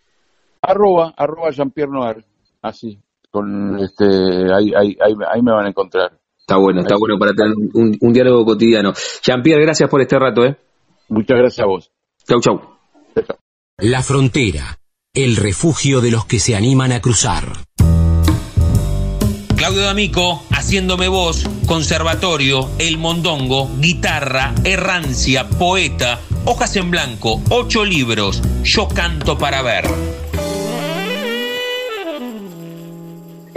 Arroba, arroba Jean-Pierre Noir. Así con este ahí, ahí, ahí, me van a encontrar. Está bueno, está bueno para tener un, diálogo cotidiano. Jean-Pierre, gracias por este rato, ¿eh? Muchas gracias a vos. Chau, chau. La frontera, el refugio de los que se animan a cruzar. Claudio D'Amico, haciéndome voz, conservatorio, el mondongo, guitarra, errancia, poeta, hojas en blanco, ocho libros, yo canto para ver.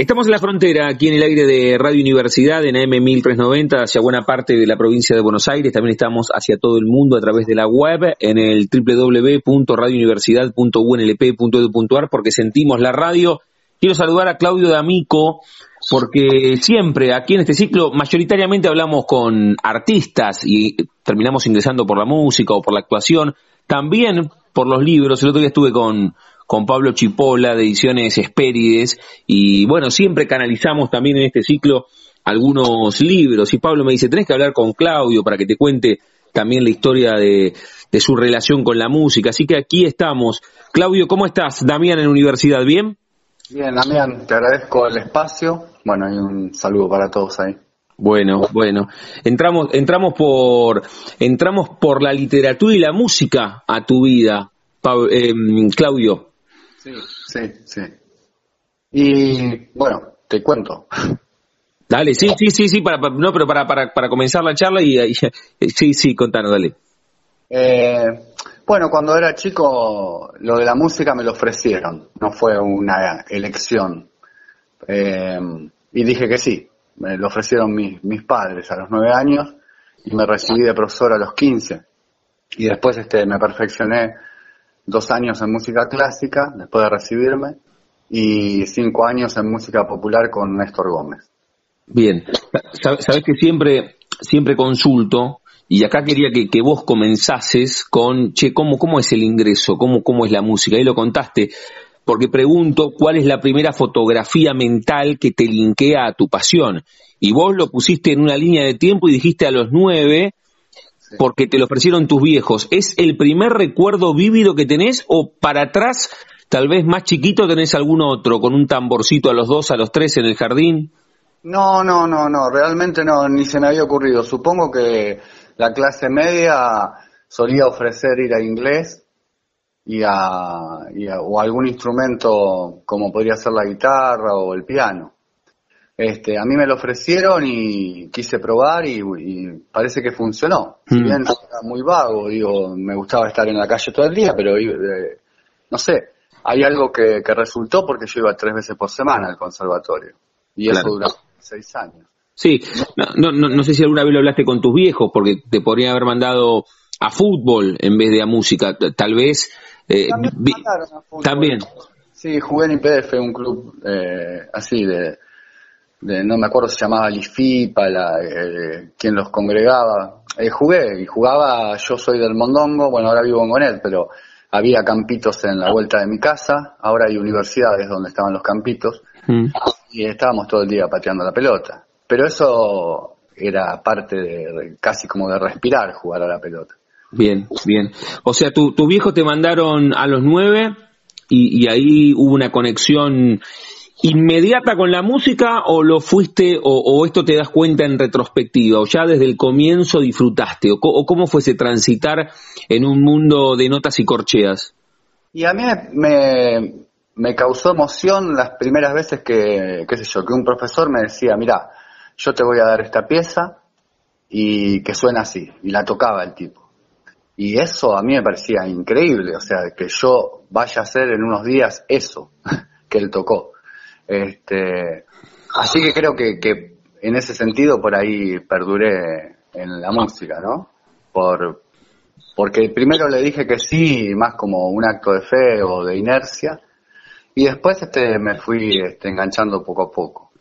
Estamos en la frontera, aquí en el aire de Radio Universidad, en AM 1390, hacia buena parte de la provincia de Buenos Aires. También estamos hacia todo el mundo a través de la web, en el www.radiouniversidad.unlp.edu.ar, porque sentimos la radio. Quiero saludar a Claudio D'Amico, porque siempre aquí en este ciclo mayoritariamente hablamos con artistas y terminamos ingresando por la música o por la actuación, también por los libros. El otro día estuve con con Pablo Chipola de Ediciones Espérides y bueno, siempre canalizamos también en este ciclo algunos libros y Pablo me dice, tenés que hablar con Claudio para que te cuente también la historia de, su relación con la música. Así que aquí estamos. Claudio, ¿cómo estás? Damián en Universidad, ¿bien? Bien, Damián, te agradezco el espacio. Bueno, y un saludo para todos ahí. Bueno, bueno. Entramos, entramos por, entramos por la literatura y la música a tu vida, eh, Claudio. Sí, sí, sí. Y bueno, te cuento. Dale, sí, sí, sí, sí, para, no, pero para, para, para comenzar la charla y, sí, sí, contanos, dale. Eh, bueno, cuando era chico, lo de la música me lo ofrecieron, no fue una elección. Eh, y dije que sí, me lo ofrecieron mis, mis padres a los nueve años y me recibí de profesor a los quince. Y después este, me perfeccioné dos años en música clásica después de recibirme y cinco años en música popular con Néstor Gómez. Bien, sabes que siempre, siempre consulto y acá quería que, que, vos comenzases con, che, ¿cómo, ¿cómo es el ingreso? ¿Cómo, ¿Cómo es la música? Ahí lo contaste, porque pregunto cuál es la primera fotografía mental que te linkea a tu pasión. Y vos lo pusiste en una línea de tiempo y dijiste a los nueve, porque te lo ofrecieron tus viejos, ¿es el primer recuerdo vívido que tenés o para atrás, tal vez más chiquito, tenés algún otro, con un tamborcito a los dos, a los tres en el jardín? No, no, no, no, realmente no, ni se me había ocurrido. Supongo que la clase media solía ofrecer ir a inglés y a, y a, o algún instrumento como podría ser la guitarra o el piano. Este, a mí me lo ofrecieron y quise probar y, parece que funcionó. Si mm. bien era muy vago, digo, me gustaba estar en la calle todo el día, pero eh, no sé, hay algo que, resultó porque yo iba tres veces por semana al conservatorio y eso duró seis años. Sí, no, no, no sé si alguna vez lo hablaste con tus viejos porque te podrían haber mandado a fútbol en vez de a música, tal vez. Eh, también, Sí, jugué en IPF, un club eh, así de no me acuerdo si se llamaba Lifipa, la, eh, quien los congregaba. Eh, jugué y jugaba, yo soy del Mondongo, bueno, ahora vivo en Gonet, pero había campitos en la vuelta de mi casa, ahora hay universidades donde estaban los campitos. Mm. y estábamos todo el día pateando la pelota. Pero eso era parte de, casi como de respirar jugar a la pelota. Bien, bien. O sea, tu, tu viejo te mandaron a los nueve y, y ahí hubo una conexión inmediata con la música o lo fuiste o, esto te das cuenta en retrospectiva o ya desde el comienzo disfrutaste o, o, cómo fuese transitar en un mundo de notas y corcheas? Y a mí me, me causó emoción las primeras veces que, qué sé yo, que un profesor me decía, mira, yo te voy a dar esta pieza y que suena así, y la tocaba el tipo. Y eso a mí me parecía increíble, o sea, que yo vaya a hacer en unos días eso que él tocó. Este, así que creo que, que en ese sentido por ahí perduré en la música, ¿no? Por, porque primero le dije que sí, más como un acto de fe o de inercia, y después este, me fui este, enganchando poco a poco.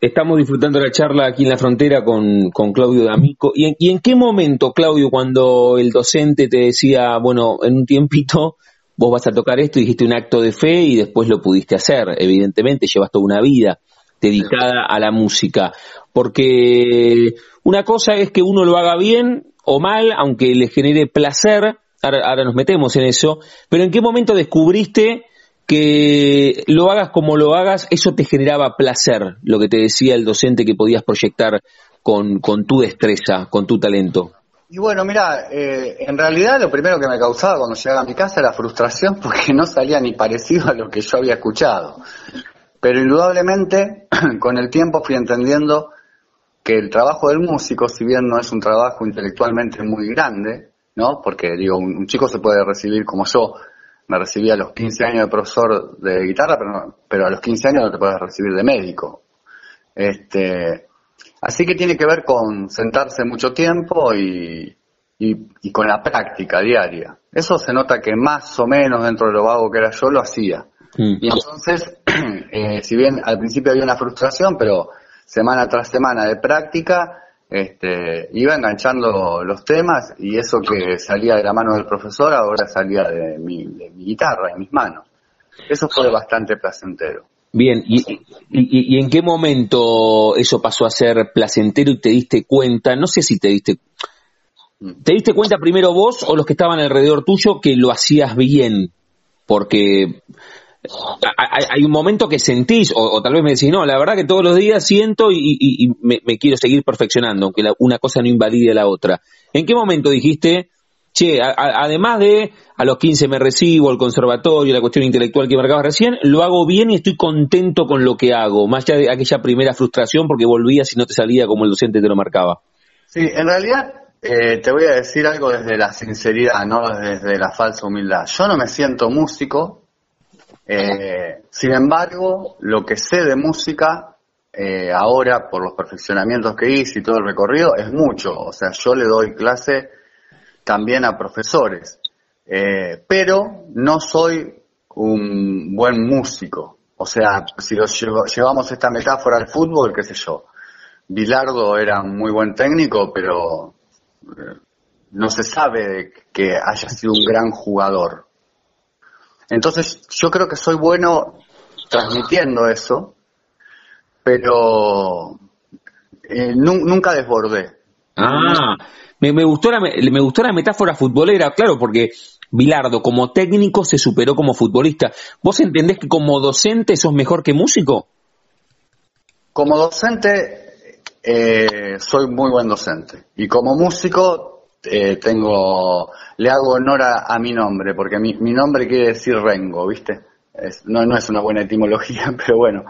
Estamos disfrutando la charla aquí en la frontera con, Claudio D'Amico. ¿Y en, ¿Y en qué momento, Claudio, cuando el docente te decía, bueno, en un tiempito vos vas a tocar esto, dijiste un acto de fe y después lo pudiste hacer? Evidentemente, llevas toda una vida dedicada a la música. Porque una cosa es que uno lo haga bien o mal, aunque le genere placer, ahora, ahora nos metemos en eso, pero ¿en qué momento descubriste que lo hagas como lo hagas, eso te generaba placer, lo que te decía el docente que podías proyectar con, con tu destreza, con tu talento? Y bueno, mira, eh, en realidad lo primero que me causaba cuando llegaba a mi casa era frustración porque no salía ni parecido a lo que yo había escuchado. Pero indudablemente con el tiempo fui entendiendo que el trabajo del músico, si bien no es un trabajo intelectualmente muy grande, ¿no? Porque digo, un, chico se puede recibir como yo me recibí a los 15 años de profesor de guitarra, pero, pero a los 15 años no te puedes recibir de médico. Este, así que tiene que ver con sentarse mucho tiempo y, y, y, con la práctica diaria. Eso se nota que más o menos dentro de lo vago que era yo lo hacía. Mm. Y entonces, eh, si bien al principio había una frustración, pero semana tras semana de práctica, este, iba enganchando los temas y eso que salía de la mano del profesor ahora salía de mi, de mi guitarra, de mis manos. Eso fue bastante placentero. Bien, ¿Y, y, en qué momento eso pasó a ser placentero y te diste cuenta? No sé si te diste... ¿Te diste cuenta primero vos o los que estaban alrededor tuyo que lo hacías bien? Porque hay un momento que sentís, o, tal vez me decís, no, la verdad que todos los días siento y, y, me, quiero seguir perfeccionando, aunque la, una cosa no invalide a la otra. ¿En qué momento dijiste, che, a, a, además de a los 15 me recibo, el conservatorio, la cuestión intelectual que marcabas recién, lo hago bien y estoy contento con lo que hago, más allá de aquella primera frustración porque volvías y no te salía como el docente te lo marcaba? Sí, en realidad eh, te voy a decir algo desde la sinceridad, no desde la falsa humildad. Yo no me siento músico, eh, sin embargo, lo que sé de música eh, ahora, por los perfeccionamientos que hice y todo el recorrido, es mucho. O sea, yo le doy clase también a profesores, eh, pero no soy un buen músico. O sea, si lo llevamos esta metáfora al fútbol, qué sé yo, Bilardo era un muy buen técnico, pero eh, no se sabe que haya sido un gran jugador. Entonces yo creo que soy bueno transmitiendo eso, pero eh, nunca desbordé. Ah, me, me, gustó la, me gustó la metáfora futbolera, claro, porque Bilardo como técnico se superó como futbolista. ¿Vos entendés que como docente sos mejor que músico? Como docente eh, soy muy buen docente y como músico eh, tengo, le hago honor a, mi nombre, porque mi, mi, nombre quiere decir rengo, ¿viste? Es, no, no es una buena etimología, pero bueno.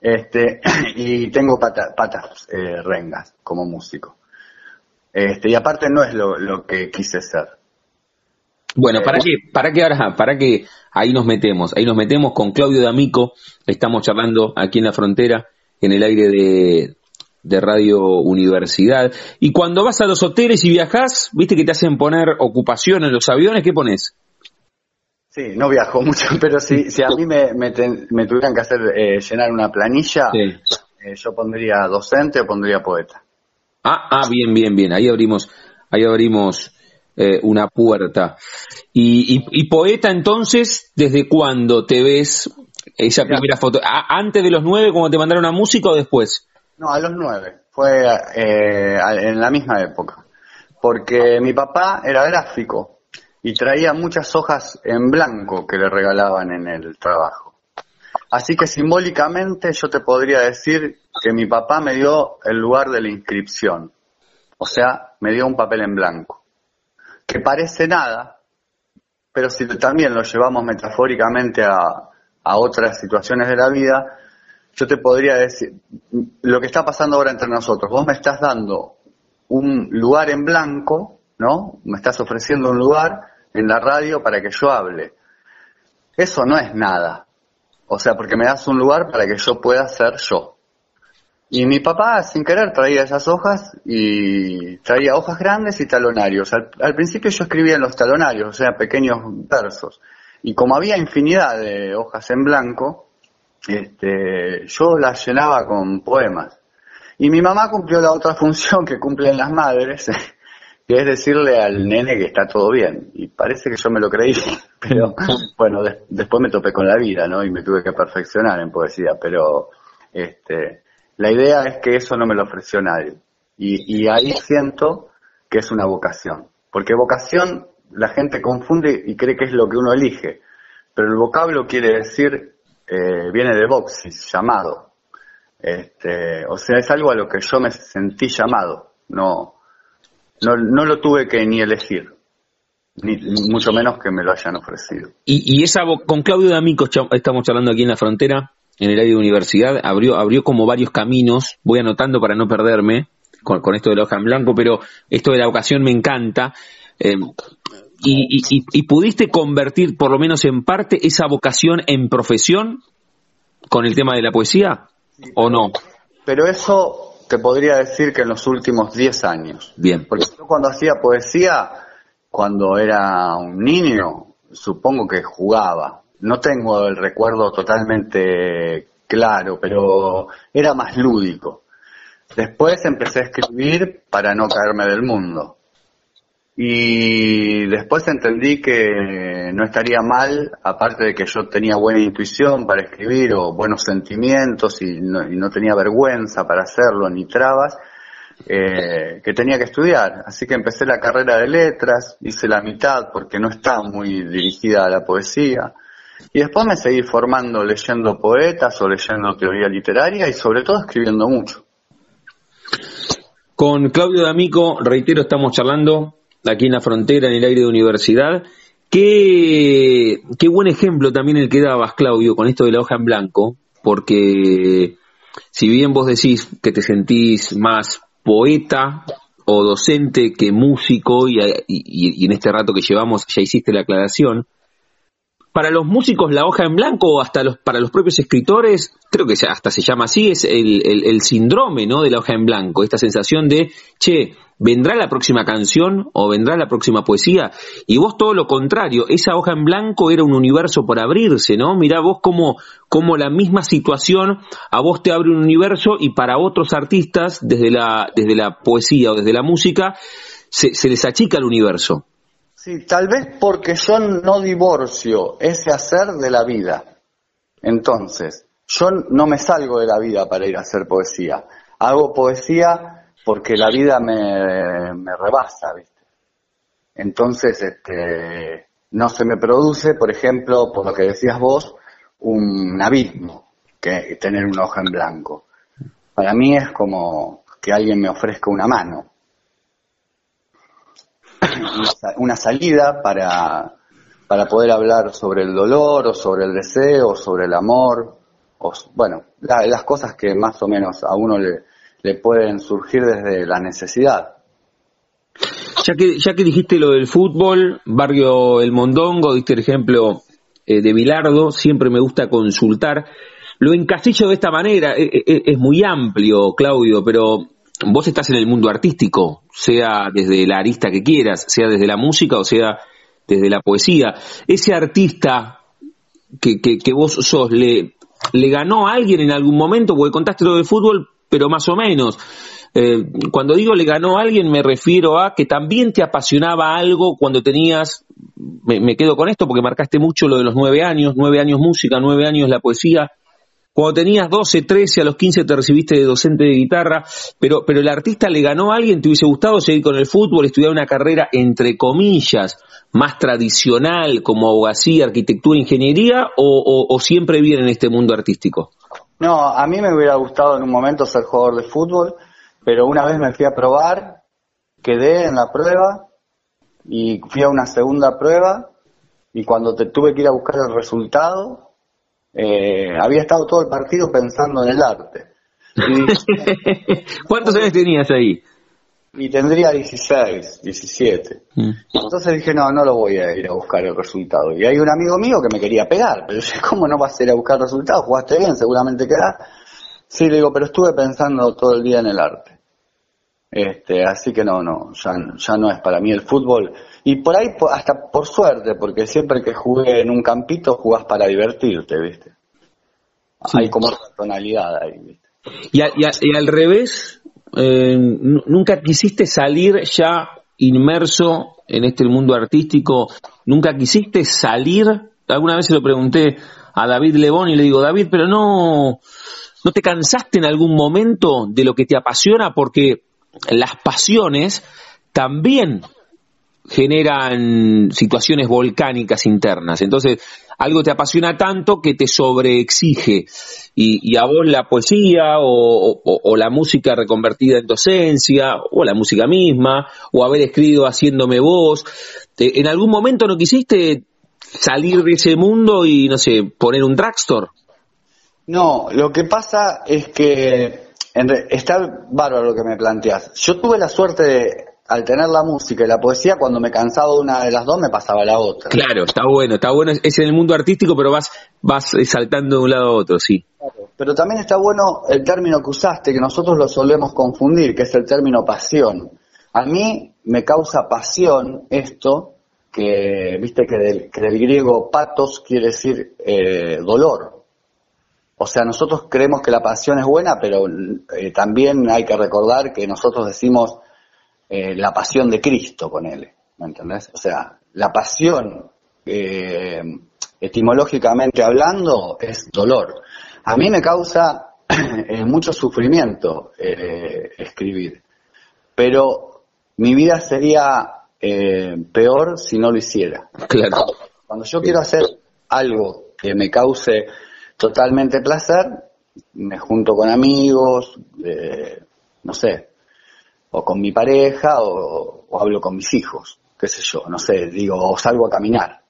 Este, y tengo pata, patas eh, rengas como músico. Este, y aparte no es lo, lo que quise ser. Bueno, ¿para eh, qué? ¿Para qué ahora? ¿Para qué? Ahí nos metemos. Ahí nos metemos con Claudio D'Amico. Estamos charlando aquí en la frontera, en el aire de, de Radio Universidad. Y cuando vas a los hoteles y viajas, viste que te hacen poner ocupación en los aviones, ¿qué pones? Sí, no viajo mucho, pero si, si a mí me, me, ten, me tuvieran que hacer eh, llenar una planilla, sí. eh, yo pondría docente o pondría poeta. Ah, ah, bien, bien, bien. Ahí abrimos, ahí abrimos eh, una puerta. Y, y, y, poeta, entonces, ¿desde cuándo te ves esa primera foto? ¿Antes de los nueve, cuando te mandaron a música o después? No, a los nueve. Fue eh, en la misma época. Porque mi papá era gráfico y traía muchas hojas en blanco que le regalaban en el trabajo. Así que simbólicamente yo te podría decir que mi papá me dio el lugar de la inscripción. O sea, me dio un papel en blanco. Que parece nada, pero si también lo llevamos metafóricamente a, a otras situaciones de la vida, yo te podría decir, lo que está pasando ahora entre nosotros, vos me estás dando un lugar en blanco, ¿no? Me estás ofreciendo un lugar en la radio para que yo hable. Eso no es nada. O sea, porque me das un lugar para que yo pueda ser yo. Y mi papá, sin querer, traía esas hojas y traía hojas grandes y talonarios. Al, principio yo escribía en los talonarios, o sea, pequeños versos. Y como había infinidad de hojas en blanco, este, yo las llenaba con poemas. Y mi mamá cumplió la otra función que cumplen las madres, que es decirle al nene que está todo bien. Y parece que yo me lo creí, pero bueno, después me topé con la vida, ¿no? Y me tuve que perfeccionar en poesía, pero este, la idea es que eso no me lo ofreció nadie. Y, y ahí siento que es una vocación. Porque vocación la gente confunde y cree que es lo que uno elige. Pero el vocablo quiere decir, eh, viene de boxis, llamado. Este, o sea, es algo a lo que yo me sentí llamado. No, no, no lo tuve que ni elegir, ni, mucho menos que me lo hayan ofrecido. Y, y esa con Claudio D'Amico estamos hablando aquí en la frontera, en el área de universidad, abrió, abrió como varios caminos, voy anotando para no perderme con, con esto de la hoja en blanco, pero esto de la vocación me encanta. Eh, y, y, y, pudiste convertir, por lo menos en parte, esa vocación en profesión con el tema de la poesía, ¿o no? Pero eso te podría decir que en los últimos 10 años. Bien. Porque yo cuando hacía poesía, cuando era un niño, supongo que jugaba. No tengo el recuerdo totalmente claro, pero era más lúdico. Después empecé a escribir para no caerme del mundo. Y después entendí que no estaría mal, aparte de que yo tenía buena intuición para escribir o buenos sentimientos y no, tenía vergüenza para hacerlo ni trabas, eh, que tenía que estudiar. Así que empecé la carrera de letras, hice la mitad porque no estaba muy dirigida a la poesía. Y después me seguí formando leyendo poetas o leyendo teoría literaria y sobre todo escribiendo mucho. Con Claudio D'Amico, reitero, estamos charlando aquí en la frontera, en el aire de universidad. Qué, qué buen ejemplo también el que dabas, Claudio, con esto de la hoja en blanco, porque si bien vos decís que te sentís más poeta o docente que músico, y, y, en este rato que llevamos ya hiciste la aclaración, para los músicos la hoja en blanco o hasta los, para los propios escritores, creo que hasta se llama así, es el, el, síndrome ¿no? de la hoja en blanco, esta sensación de, che, vendrá la próxima canción o vendrá la próxima poesía. Y vos todo lo contrario, esa hoja en blanco era un universo por abrirse, ¿no? Mirá vos cómo, cómo la misma situación a vos te abre un universo y para otros artistas, desde la, desde la poesía o desde la música, se, se les achica el universo. Sí, tal vez porque yo no divorcio ese hacer de la vida. Entonces, yo no me salgo de la vida para ir a hacer poesía. Hago poesía porque la vida me, me rebasa, ¿viste? Entonces, este, no se me produce, por ejemplo, por lo que decías vos, un abismo, que tener una hoja en blanco. Para mí es como que alguien me ofrezca una mano, una salida para, para poder hablar sobre el dolor o sobre el deseo o sobre el amor, o, bueno, las cosas que más o menos a uno le, pueden surgir desde la necesidad. Ya que, ya que dijiste lo del fútbol, Barrio El Mondongo, diste el ejemplo eh, de Bilardo, siempre me gusta consultar. Lo encasillo de esta manera, eh, eh, es muy amplio, Claudio, pero vos estás en el mundo artístico, sea desde la arista que quieras, sea desde la música o sea desde la poesía. Ese artista que, que, que vos sos, ¿le, ¿le ganó a alguien en algún momento? Porque contaste lo del fútbol, pero más o menos. Eh, cuando digo le ganó a alguien me refiero a que también te apasionaba algo cuando tenías, me, quedo con esto porque marcaste mucho lo de los nueve años, nueve años música, nueve años la poesía. Cuando tenías 12, 13, a los 15 te recibiste de docente de guitarra, pero, pero el artista le ganó a alguien, ¿te hubiese gustado seguir con el fútbol, estudiar una carrera, entre comillas, más tradicional, como abogacía, arquitectura, ingeniería, o, o siempre bien en este mundo artístico? No, a mí me hubiera gustado en un momento ser jugador de fútbol, pero una vez me fui a probar, quedé en la prueba y fui a una segunda prueba y cuando te tuve que ir a buscar el resultado, eh, había estado todo el partido pensando en el arte. ¿Cuántos años tenías ahí? Y tendría 16, 17. Mm. Entonces dije, no, no lo voy a ir a buscar el resultado. Y hay un amigo mío que me quería pegar, pero yo, ¿cómo no vas a ir a buscar el resultado? Jugaste bien, seguramente quedás. Sí, le digo, pero estuve pensando todo el día en el arte. Este, así que no, no, ya, ya no es para mí el fútbol. Y por ahí, hasta por suerte, porque siempre que jugué en un campito, jugás para divertirte, ¿viste? Hay como tonalidad ahí, ¿viste? Y, y, al revés, eh, ¿nunca quisiste salir ya inmerso en este mundo artístico? ¿Nunca quisiste salir? Alguna vez se lo pregunté a David Lebón y le digo, David, pero no, ¿no te cansaste en algún momento de lo que te apasiona? Porque las pasiones también generan situaciones volcánicas internas. Entonces, algo te apasiona tanto que te sobreexige. Y, a vos la poesía o, la música reconvertida en docencia, o la música misma, o haber escrito haciéndome voz. ¿En algún momento no quisiste salir de ese mundo y, no sé, poner un dragstore? No, lo que pasa es que está bárbaro lo que me planteas. Yo tuve la suerte de, al tener la música y la poesía, cuando me cansaba de una de las dos, me pasaba a la otra. Claro, está bueno, está bueno. Es en el mundo artístico, pero vas, vas saltando de un lado a otro, sí. Pero también está bueno el término que usaste, que nosotros lo solemos confundir, que es el término pasión. A mí me causa pasión esto, que viste que del, que del griego patos quiere decir eh, dolor. O sea, nosotros creemos que la pasión es buena, pero eh, también hay que recordar que nosotros decimos eh, la pasión de Cristo con él, ¿me entendés? O sea, la pasión, eh, etimológicamente hablando, es dolor. A mí me causa mucho sufrimiento escribir, pero mi vida sería peor si no lo hiciera. Claro. Cuando yo quiero hacer algo que me cause totalmente placer, me junto con amigos, eh, no sé, o con mi pareja, o, hablo con mis hijos, qué sé yo, no sé, digo, o salgo a caminar.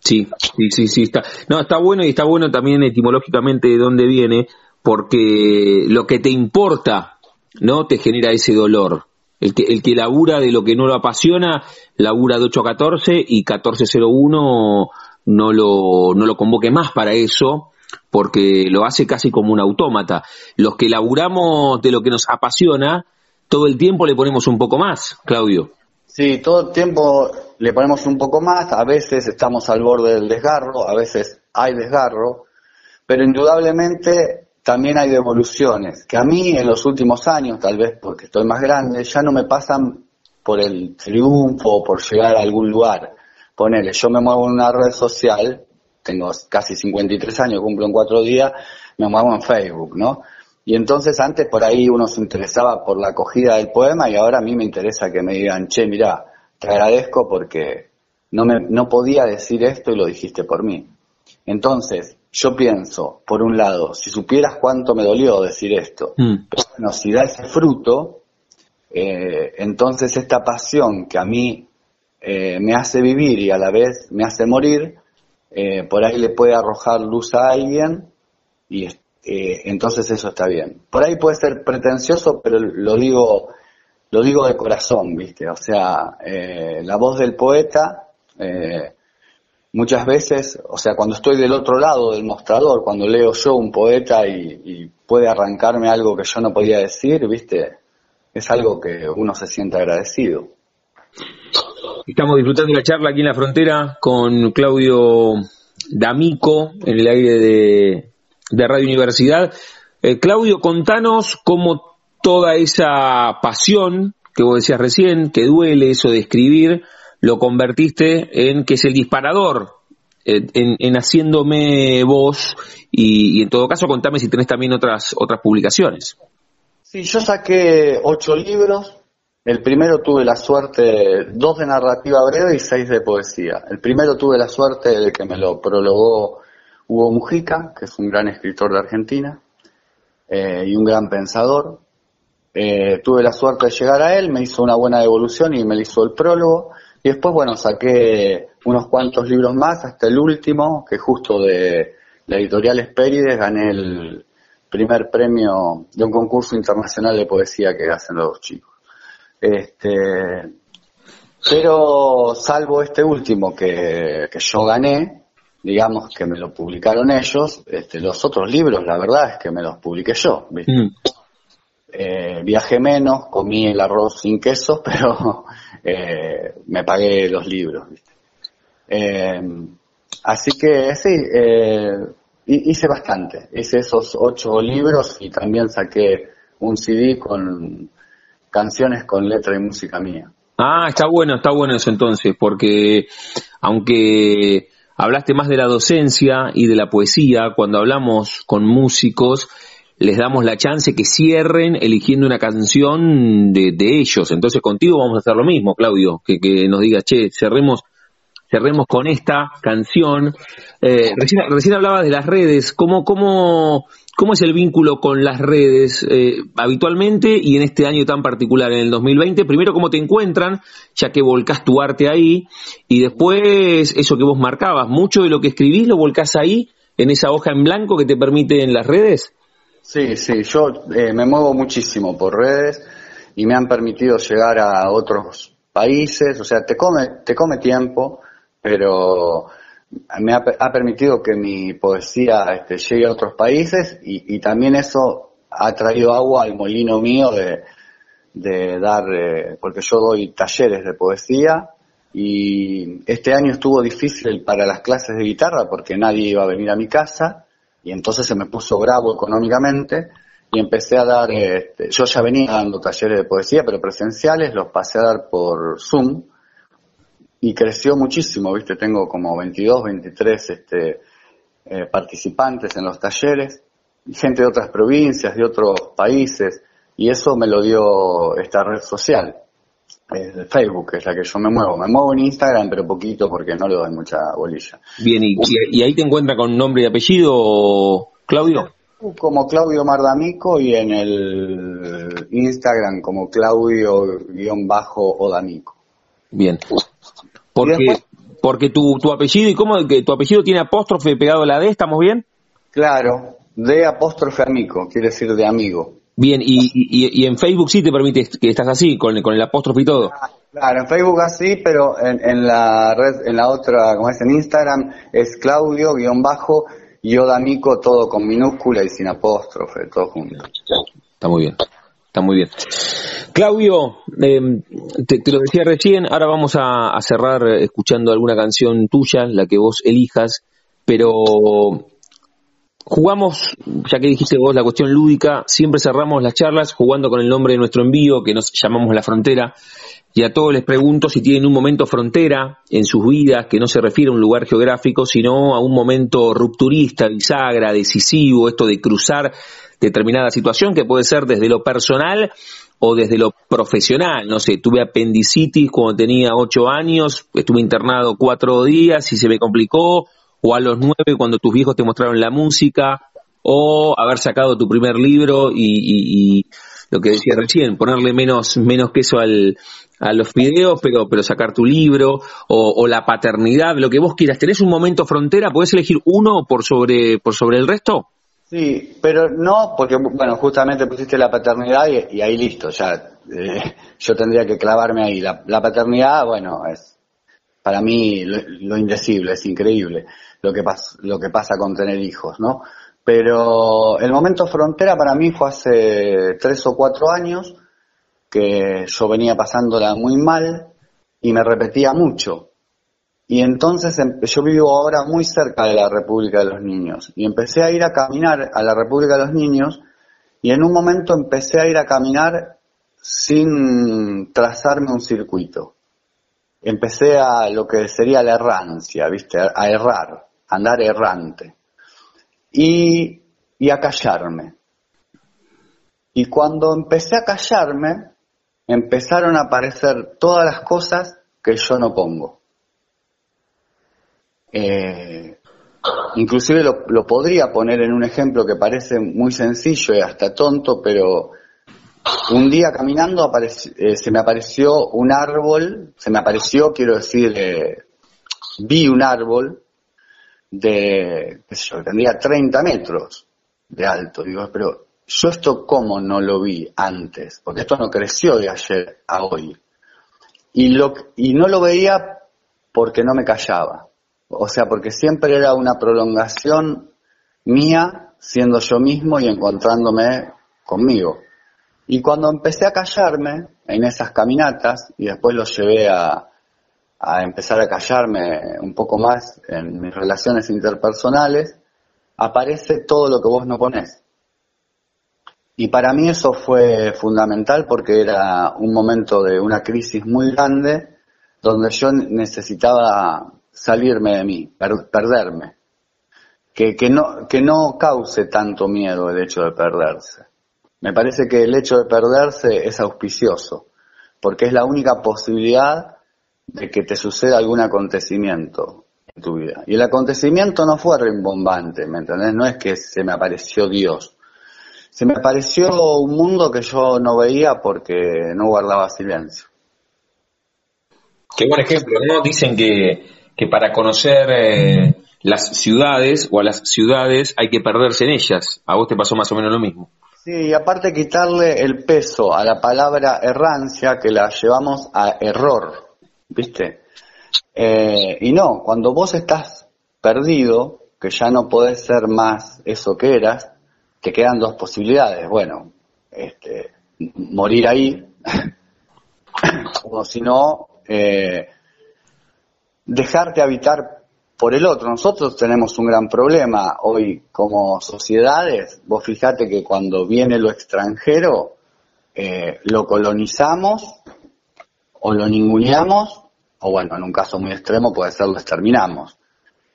Sí, sí, sí, sí, está. No, está bueno y está bueno también etimológicamente de dónde viene, porque lo que te importa, ¿no? Te genera ese dolor. El que, el que labura de lo que no lo apasiona, labura de 8 a 14 y 1401 no lo, no lo convoque más para eso, porque lo hace casi como un autómata. Los que laburamos de lo que nos apasiona, todo el tiempo le ponemos un poco más, Claudio. Sí, todo el tiempo le ponemos un poco más, a veces estamos al borde del desgarro, a veces hay desgarro, pero indudablemente también hay devoluciones, que a mí en los últimos años, tal vez porque estoy más grande, ya no me pasan por el triunfo o por llegar a algún lugar ponele, yo me muevo en una red social, tengo casi 53 años, cumplo en cuatro días, me muevo en Facebook, ¿no? Y entonces antes por ahí uno se interesaba por la acogida del poema y ahora a mí me interesa que me digan, che, mira, te agradezco porque no, me, no podía decir esto y lo dijiste por mí. Entonces, yo pienso, por un lado, si supieras cuánto me dolió decir esto, mm. pero bueno, si da ese fruto, eh, entonces esta pasión que a mí eh, me hace vivir y a la vez me hace morir, eh, por ahí le puede arrojar luz a alguien y eh, entonces eso está bien. Por ahí puede ser pretencioso, pero lo digo, lo digo de corazón, ¿viste? O sea, la voz del poeta, muchas veces, o sea, cuando estoy del otro lado del mostrador, cuando leo yo un poeta y, y puede arrancarme algo que yo no podía decir, ¿viste? Es algo que uno se siente agradecido. Estamos disfrutando la charla aquí en la frontera con Claudio D'Amico en el aire de, Radio Universidad. Eh, Claudio, contanos cómo toda esa pasión que vos decías recién, que duele eso de escribir, lo convertiste en que es el disparador eh, en, haciéndome voz y, en todo caso contame si tenés también otras otras publicaciones. Sí, yo saqué ocho libros. El primero tuve la suerte, dos de narrativa breve y seis de poesía. El primero tuve la suerte de que me lo prologó Hugo Mujica, que es un gran escritor de Argentina eh, y un gran pensador. Eh, tuve la suerte de llegar a él, me hizo una buena devolución y me hizo el prólogo. Y después, bueno, saqué unos cuantos libros más, hasta el último, que justo de la editorial Espérides gané el primer premio de un concurso internacional de poesía que hacen los chicos. Este, pero salvo este último que, yo gané, digamos que me lo publicaron ellos, este, los otros libros la verdad es que me los publiqué yo. Mm. Eh, viajé menos, comí el arroz sin queso, pero eh, me pagué los libros. Eh, así que sí, hice bastante. Hice esos ocho libros y también saqué un CD con canciones con letra y música mía. Ah, está bueno, está bueno eso entonces, porque aunque hablaste más de la docencia y de la poesía, cuando hablamos con músicos, les damos la chance que cierren eligiendo una canción de, ellos. Entonces contigo vamos a hacer lo mismo, Claudio, que, que nos digas, che, cerremos, cerremos con esta canción. Eh, recién, hablabas de las redes, ¿cómo, cómo, cómo es el vínculo con las redes eh, habitualmente y en este año tan particular, en el 2020? Primero, ¿cómo te encuentran, ya que volcás tu arte ahí? Y después, eso que vos marcabas, mucho de lo que escribís lo volcás ahí, en esa hoja en blanco que te permite en las redes. Sí, sí, yo eh, me muevo muchísimo por redes y me han permitido llegar a otros países, o sea, te come, te come tiempo, pero me ha, permitido que mi poesía este, llegue a otros países y, también eso ha traído agua al molino mío de, dar, eh, porque yo doy talleres de poesía y este año estuvo difícil para las clases de guitarra porque nadie iba a venir a mi casa y entonces se me puso bravo económicamente y empecé a dar, este, yo ya venía dando talleres de poesía, pero presenciales, los pasé a dar por Zoom y creció muchísimo, viste, tengo como 22, 23 este, eh, participantes en los talleres, gente de otras provincias, de otros países, y eso me lo dio esta red social. Facebook, que es la que yo me muevo. Me muevo en Instagram, pero poquito porque no le doy mucha bolilla. Bien, ¿y, ahí te encuentra con nombre y apellido, Claudio? Como Claudio Mardamico y en el Instagram como Claudio-Odamico. Bien. Porque, porque tu, tu apellido, ¿y cómo que tu apellido tiene apóstrofe pegado a la D? ¿Estamos bien? Claro, de apóstrofe amigo, quiere decir de amigo. Bien, y, y, en Facebook sí te permite que estás así, con, con el apóstrofe y todo. Claro, en Facebook así, pero en, en la red, en la otra, como es en Instagram, es Claudio, guion bajo, Yodamico, todo con minúscula y sin apóstrofe, todo junto. Está muy bien, está muy bien. Claudio, em, te, lo decía recién, ahora vamos a, a cerrar escuchando alguna canción tuya, la que vos elijas, pero Jugamos, ya que dijiste vos la cuestión lúdica, siempre cerramos las charlas jugando con el nombre de nuestro envío, que nos llamamos La Frontera, y a todos les pregunto si tienen un momento frontera en sus vidas, que no se refiere a un lugar geográfico, sino a un momento rupturista, bisagra, decisivo, esto de cruzar determinada situación, que puede ser desde lo personal o desde lo profesional. No sé, tuve apendicitis cuando tenía ocho años, estuve internado cuatro días y se me complicó, o a los nueve cuando tus viejos te mostraron la música, o haber sacado tu primer libro y, lo que decía recién, ponerle menos, menos queso al, a los videos, pero, pero sacar tu libro, o, la paternidad, lo que vos quieras. ¿Tenés un momento frontera? ¿Podés elegir uno por sobre, por sobre el resto? Sí, pero no, porque, bueno, justamente pusiste la paternidad y, ahí listo, ya, eh, yo tendría que clavarme ahí. La, paternidad, bueno, es para mí lo, lo indecible, es increíble lo que, lo que pasa con tener hijos, ¿no? Pero el momento frontera para mí fue hace tres o cuatro años, que yo venía pasándola muy mal y me repetía mucho. Y entonces em, yo vivo ahora muy cerca de la República de los Niños y empecé a ir a caminar a la República de los Niños y en un momento empecé a ir a caminar sin trazarme un circuito. empecé a lo que sería la errancia, ¿viste? A errar, a andar errante. Y, y a callarme. Y cuando empecé a callarme, empezaron a aparecer todas las cosas que yo no pongo. Eh, inclusive lo, podría poner en un ejemplo que parece muy sencillo y hasta tonto, pero un día caminando eh, se me apareció un árbol, se me apareció, quiero decir, eh, vi un árbol de, qué sé yo, tendría 30 metros de alto. Digo, pero yo esto cómo no lo vi antes, porque esto no creció de ayer a hoy. Y, lo, y no lo veía porque no me callaba. O sea, porque siempre era una prolongación mía siendo yo mismo y encontrándome conmigo. Y cuando empecé a callarme en esas caminatas y después lo llevé a, a empezar a callarme un poco más en mis relaciones interpersonales, aparece todo lo que vos no ponés. Y para mí eso fue fundamental porque era un momento de una crisis muy grande donde yo necesitaba salirme de mí, perderme. Que, que, no, que no cause tanto miedo el hecho de perderse. Me parece que el hecho de perderse es auspicioso, porque es la única posibilidad de que te suceda algún acontecimiento en tu vida. Y el acontecimiento no fue rimbombante, ¿me entendés? No es que se me apareció Dios. Se me apareció un mundo que yo no veía porque no guardaba silencio. Qué buen ejemplo, ¿no? Dicen que, que para conocer eh, las ciudades o a las ciudades hay que perderse en ellas. ¿A vos te pasó más o menos lo mismo? Sí, y aparte quitarle el peso a la palabra errancia que la llevamos a error. ¿viste? Eh, y no, cuando vos estás perdido, que ya no podés ser más eso que eras, te quedan dos posibilidades. Bueno, este, morir ahí, o si no, eh, dejarte habitar por el otro. Nosotros tenemos un gran problema hoy como sociedades. Vos fijate que cuando viene lo extranjero, eh, lo colonizamos o lo ninguneamos o bueno, en un caso muy extremo puede ser lo exterminamos.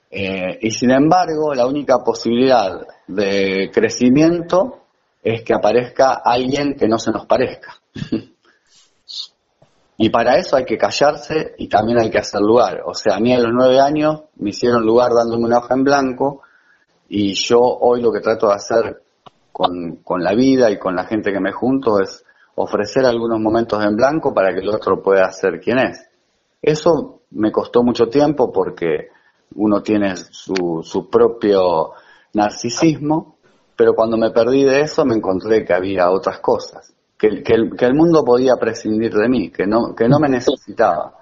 Eh, y sin embargo, la única posibilidad de crecimiento es que aparezca alguien que no se nos parezca. y para eso hay que callarse y también hay que hacer lugar. O sea, a mí a los nueve años me hicieron lugar dándome una hoja en blanco y yo hoy lo que trato de hacer con, con la vida y con la gente que me junto es ofrecer algunos momentos en blanco para que el otro pueda ser quien es. Eso me costó mucho tiempo porque uno tiene su, su propio narcisismo, pero cuando me perdí de eso me encontré que había otras cosas, que, que, el, que el mundo podía prescindir de mí, que no, que no me necesitaba.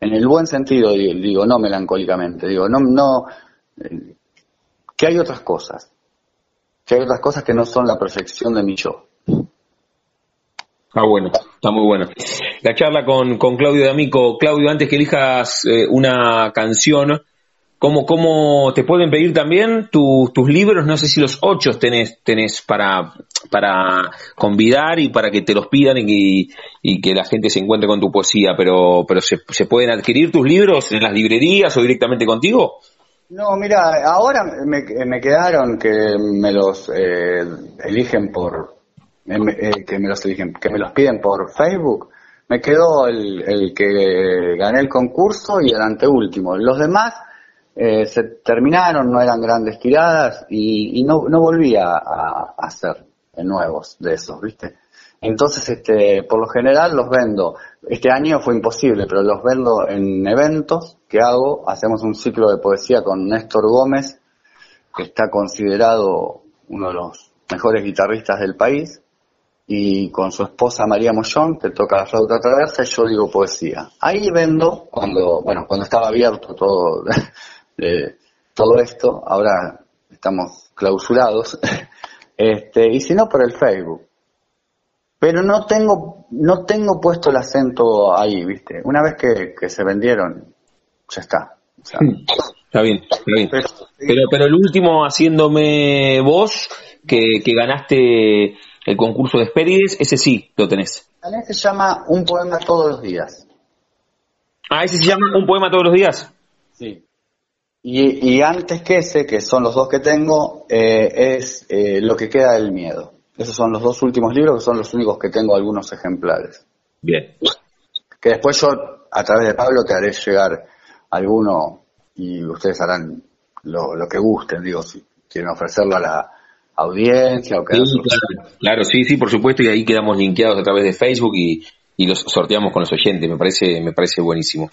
En el buen sentido, digo, no melancólicamente, digo, no, no, eh, que hay otras cosas, que hay otras cosas que no son la proyección de mi yo. Está bueno, está muy bueno. La charla con, con Claudio D'Amico. Claudio, antes que elijas eh, una canción, ¿cómo, ¿cómo te pueden pedir también tus libros? No sé si los ocho tenés, tenés para, para convidar y para que te los pidan y, y que la gente se encuentre con tu poesía, pero, pero ¿se, ¿se pueden adquirir tus libros en las librerías o directamente contigo? No, mira, ahora me, me quedaron que me los eh, eligen por, eh, que me los que me los piden por Facebook, me quedó el, el que gané el concurso y el anteúltimo. Los demás eh, se terminaron, no eran grandes tiradas y, y no, no volví a, hacer nuevos de esos, ¿viste? Entonces, este, por lo general los vendo. Este año fue imposible, pero los vendo en eventos que hago. Hacemos un ciclo de poesía con Néstor Gómez, que está considerado uno de los mejores guitarristas del país y con su esposa María Mollón, que toca la flauta traversa, y yo digo poesía. Ahí vendo, cuando, bueno, cuando estaba abierto todo, todo esto, ahora estamos clausurados, este, y si no por el Facebook. Pero no tengo, no tengo puesto el acento ahí, viste. Una vez que, que se vendieron, ya está. está bien, está bien. Pero, pero, el último haciéndome vos, que, que ganaste el concurso de Esperides, ese sí lo tenés. se llama Un poema todos los días. Ah, ese se llama Un poema todos los días. Sí. Y, y antes que ese, que son los dos que tengo, eh, es eh, Lo que queda del miedo. Esos son los dos últimos libros, que son los únicos que tengo algunos ejemplares. Bien. Que después yo, a través de Pablo, te haré llegar alguno y ustedes harán lo, lo que gusten, digo, si quieren ofrecerlo a la audiencia o que Sí, claro, claro, sí, sí, por supuesto, y ahí quedamos linkeados a través de Facebook y, y los sorteamos con los oyentes, me parece, me parece buenísimo.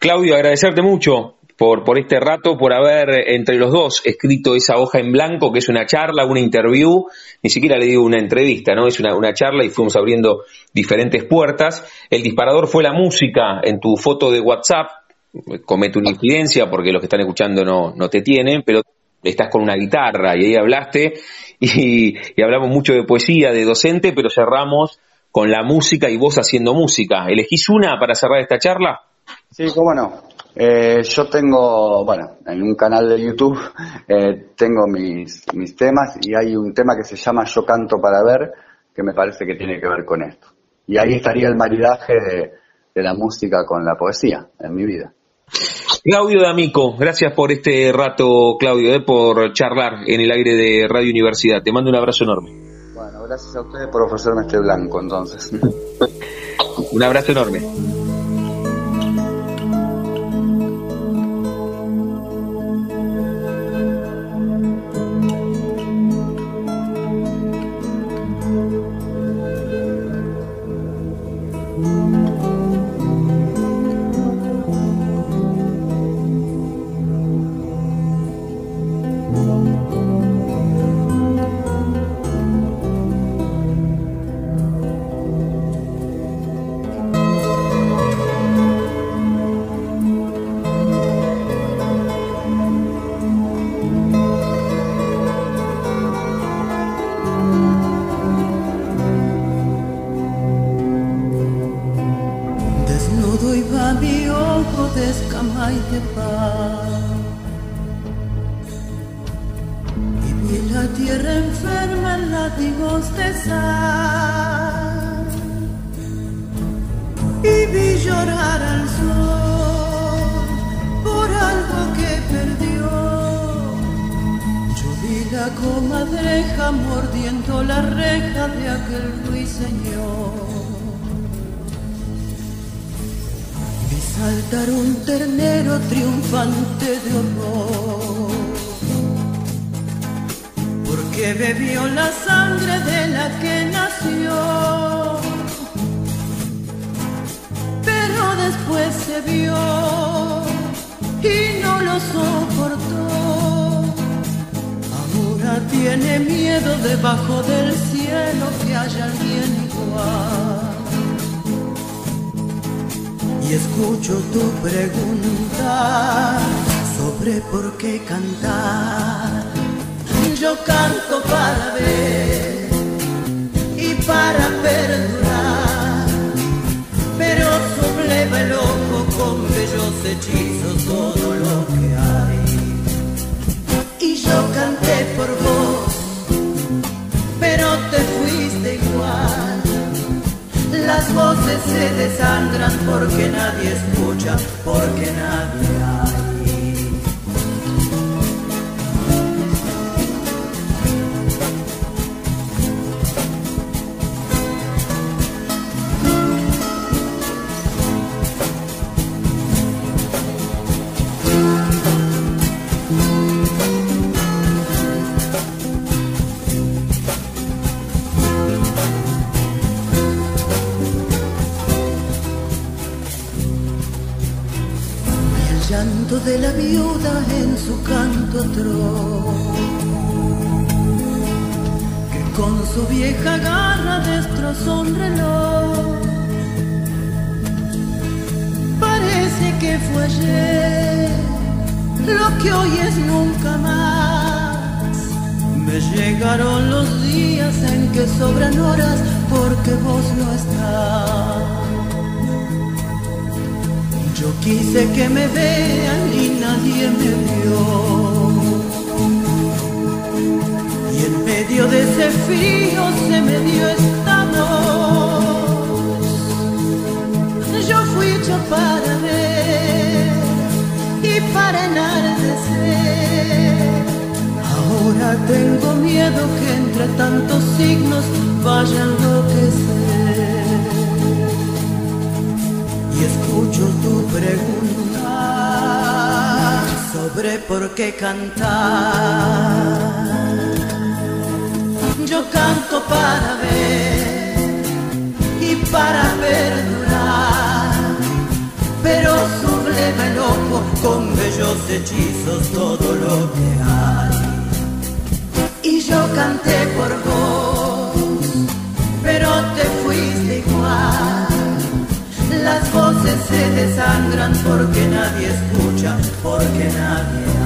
Claudio, agradecerte mucho por, por este rato, por haber entre los dos escrito esa hoja en blanco, que es una charla, una interview, ni siquiera le digo una entrevista, ¿no? Es una, una charla y fuimos abriendo diferentes puertas. El disparador fue la música en tu foto de WhatsApp, comete una incidencia porque los que están escuchando no, no te tienen, pero estás con una guitarra y ahí hablaste y, y hablamos mucho de poesía, de docente, pero cerramos con la música y vos haciendo música. ¿Elegís una para cerrar esta charla? Sí, cómo no. Eh, yo tengo, bueno, en un canal de YouTube eh, tengo mis, mis temas y hay un tema que se llama Yo canto para ver, que me parece que tiene que ver con esto. Y ahí estaría el maridaje de, de la música con la poesía en mi vida. Claudio D'Amico, gracias por este rato, Claudio, eh, por charlar en el aire de Radio Universidad. Te mando un abrazo enorme. Bueno, gracias a ustedes por ofrecerme este blanco entonces. Un abrazo enorme. Comadreja mordiendo la reja de aquel ruiseñor. Vi saltar un ternero triunfante de horror, porque bebió la sangre de la que nació. Pero después se vio y no lo soportó. Ahora tiene miedo debajo del cielo que haya alguien igual y escucho tu pregunta sobre por qué cantar. Yo canto para ver y para perdurar, pero subleva el ojo con bellos hechizos todo lo que hay. Y yo canté por vos, pero te fuiste igual. Las voces se desangran porque nadie escucha, porque nadie hay. Su canto atroz, que con su vieja garra destrozó un reloj. Parece que fue ayer, lo que hoy es nunca más. Me llegaron los días en que sobran horas porque vos no estás. Quise que me vean y nadie me vio. Y en medio de ese frío se me dio esta voz. Yo fui hecho para ver y para enardecer. Ahora tengo miedo que entre tantos signos vaya a enloquecer. Y escucho tu pregunta sobre por qué cantar. Yo canto para ver y para perdurar, pero sublime loco con bellos hechizos todo lo que hay. Y yo canté por vos, pero te fuiste igual. Las voces se desangran porque nadie escucha, porque nadie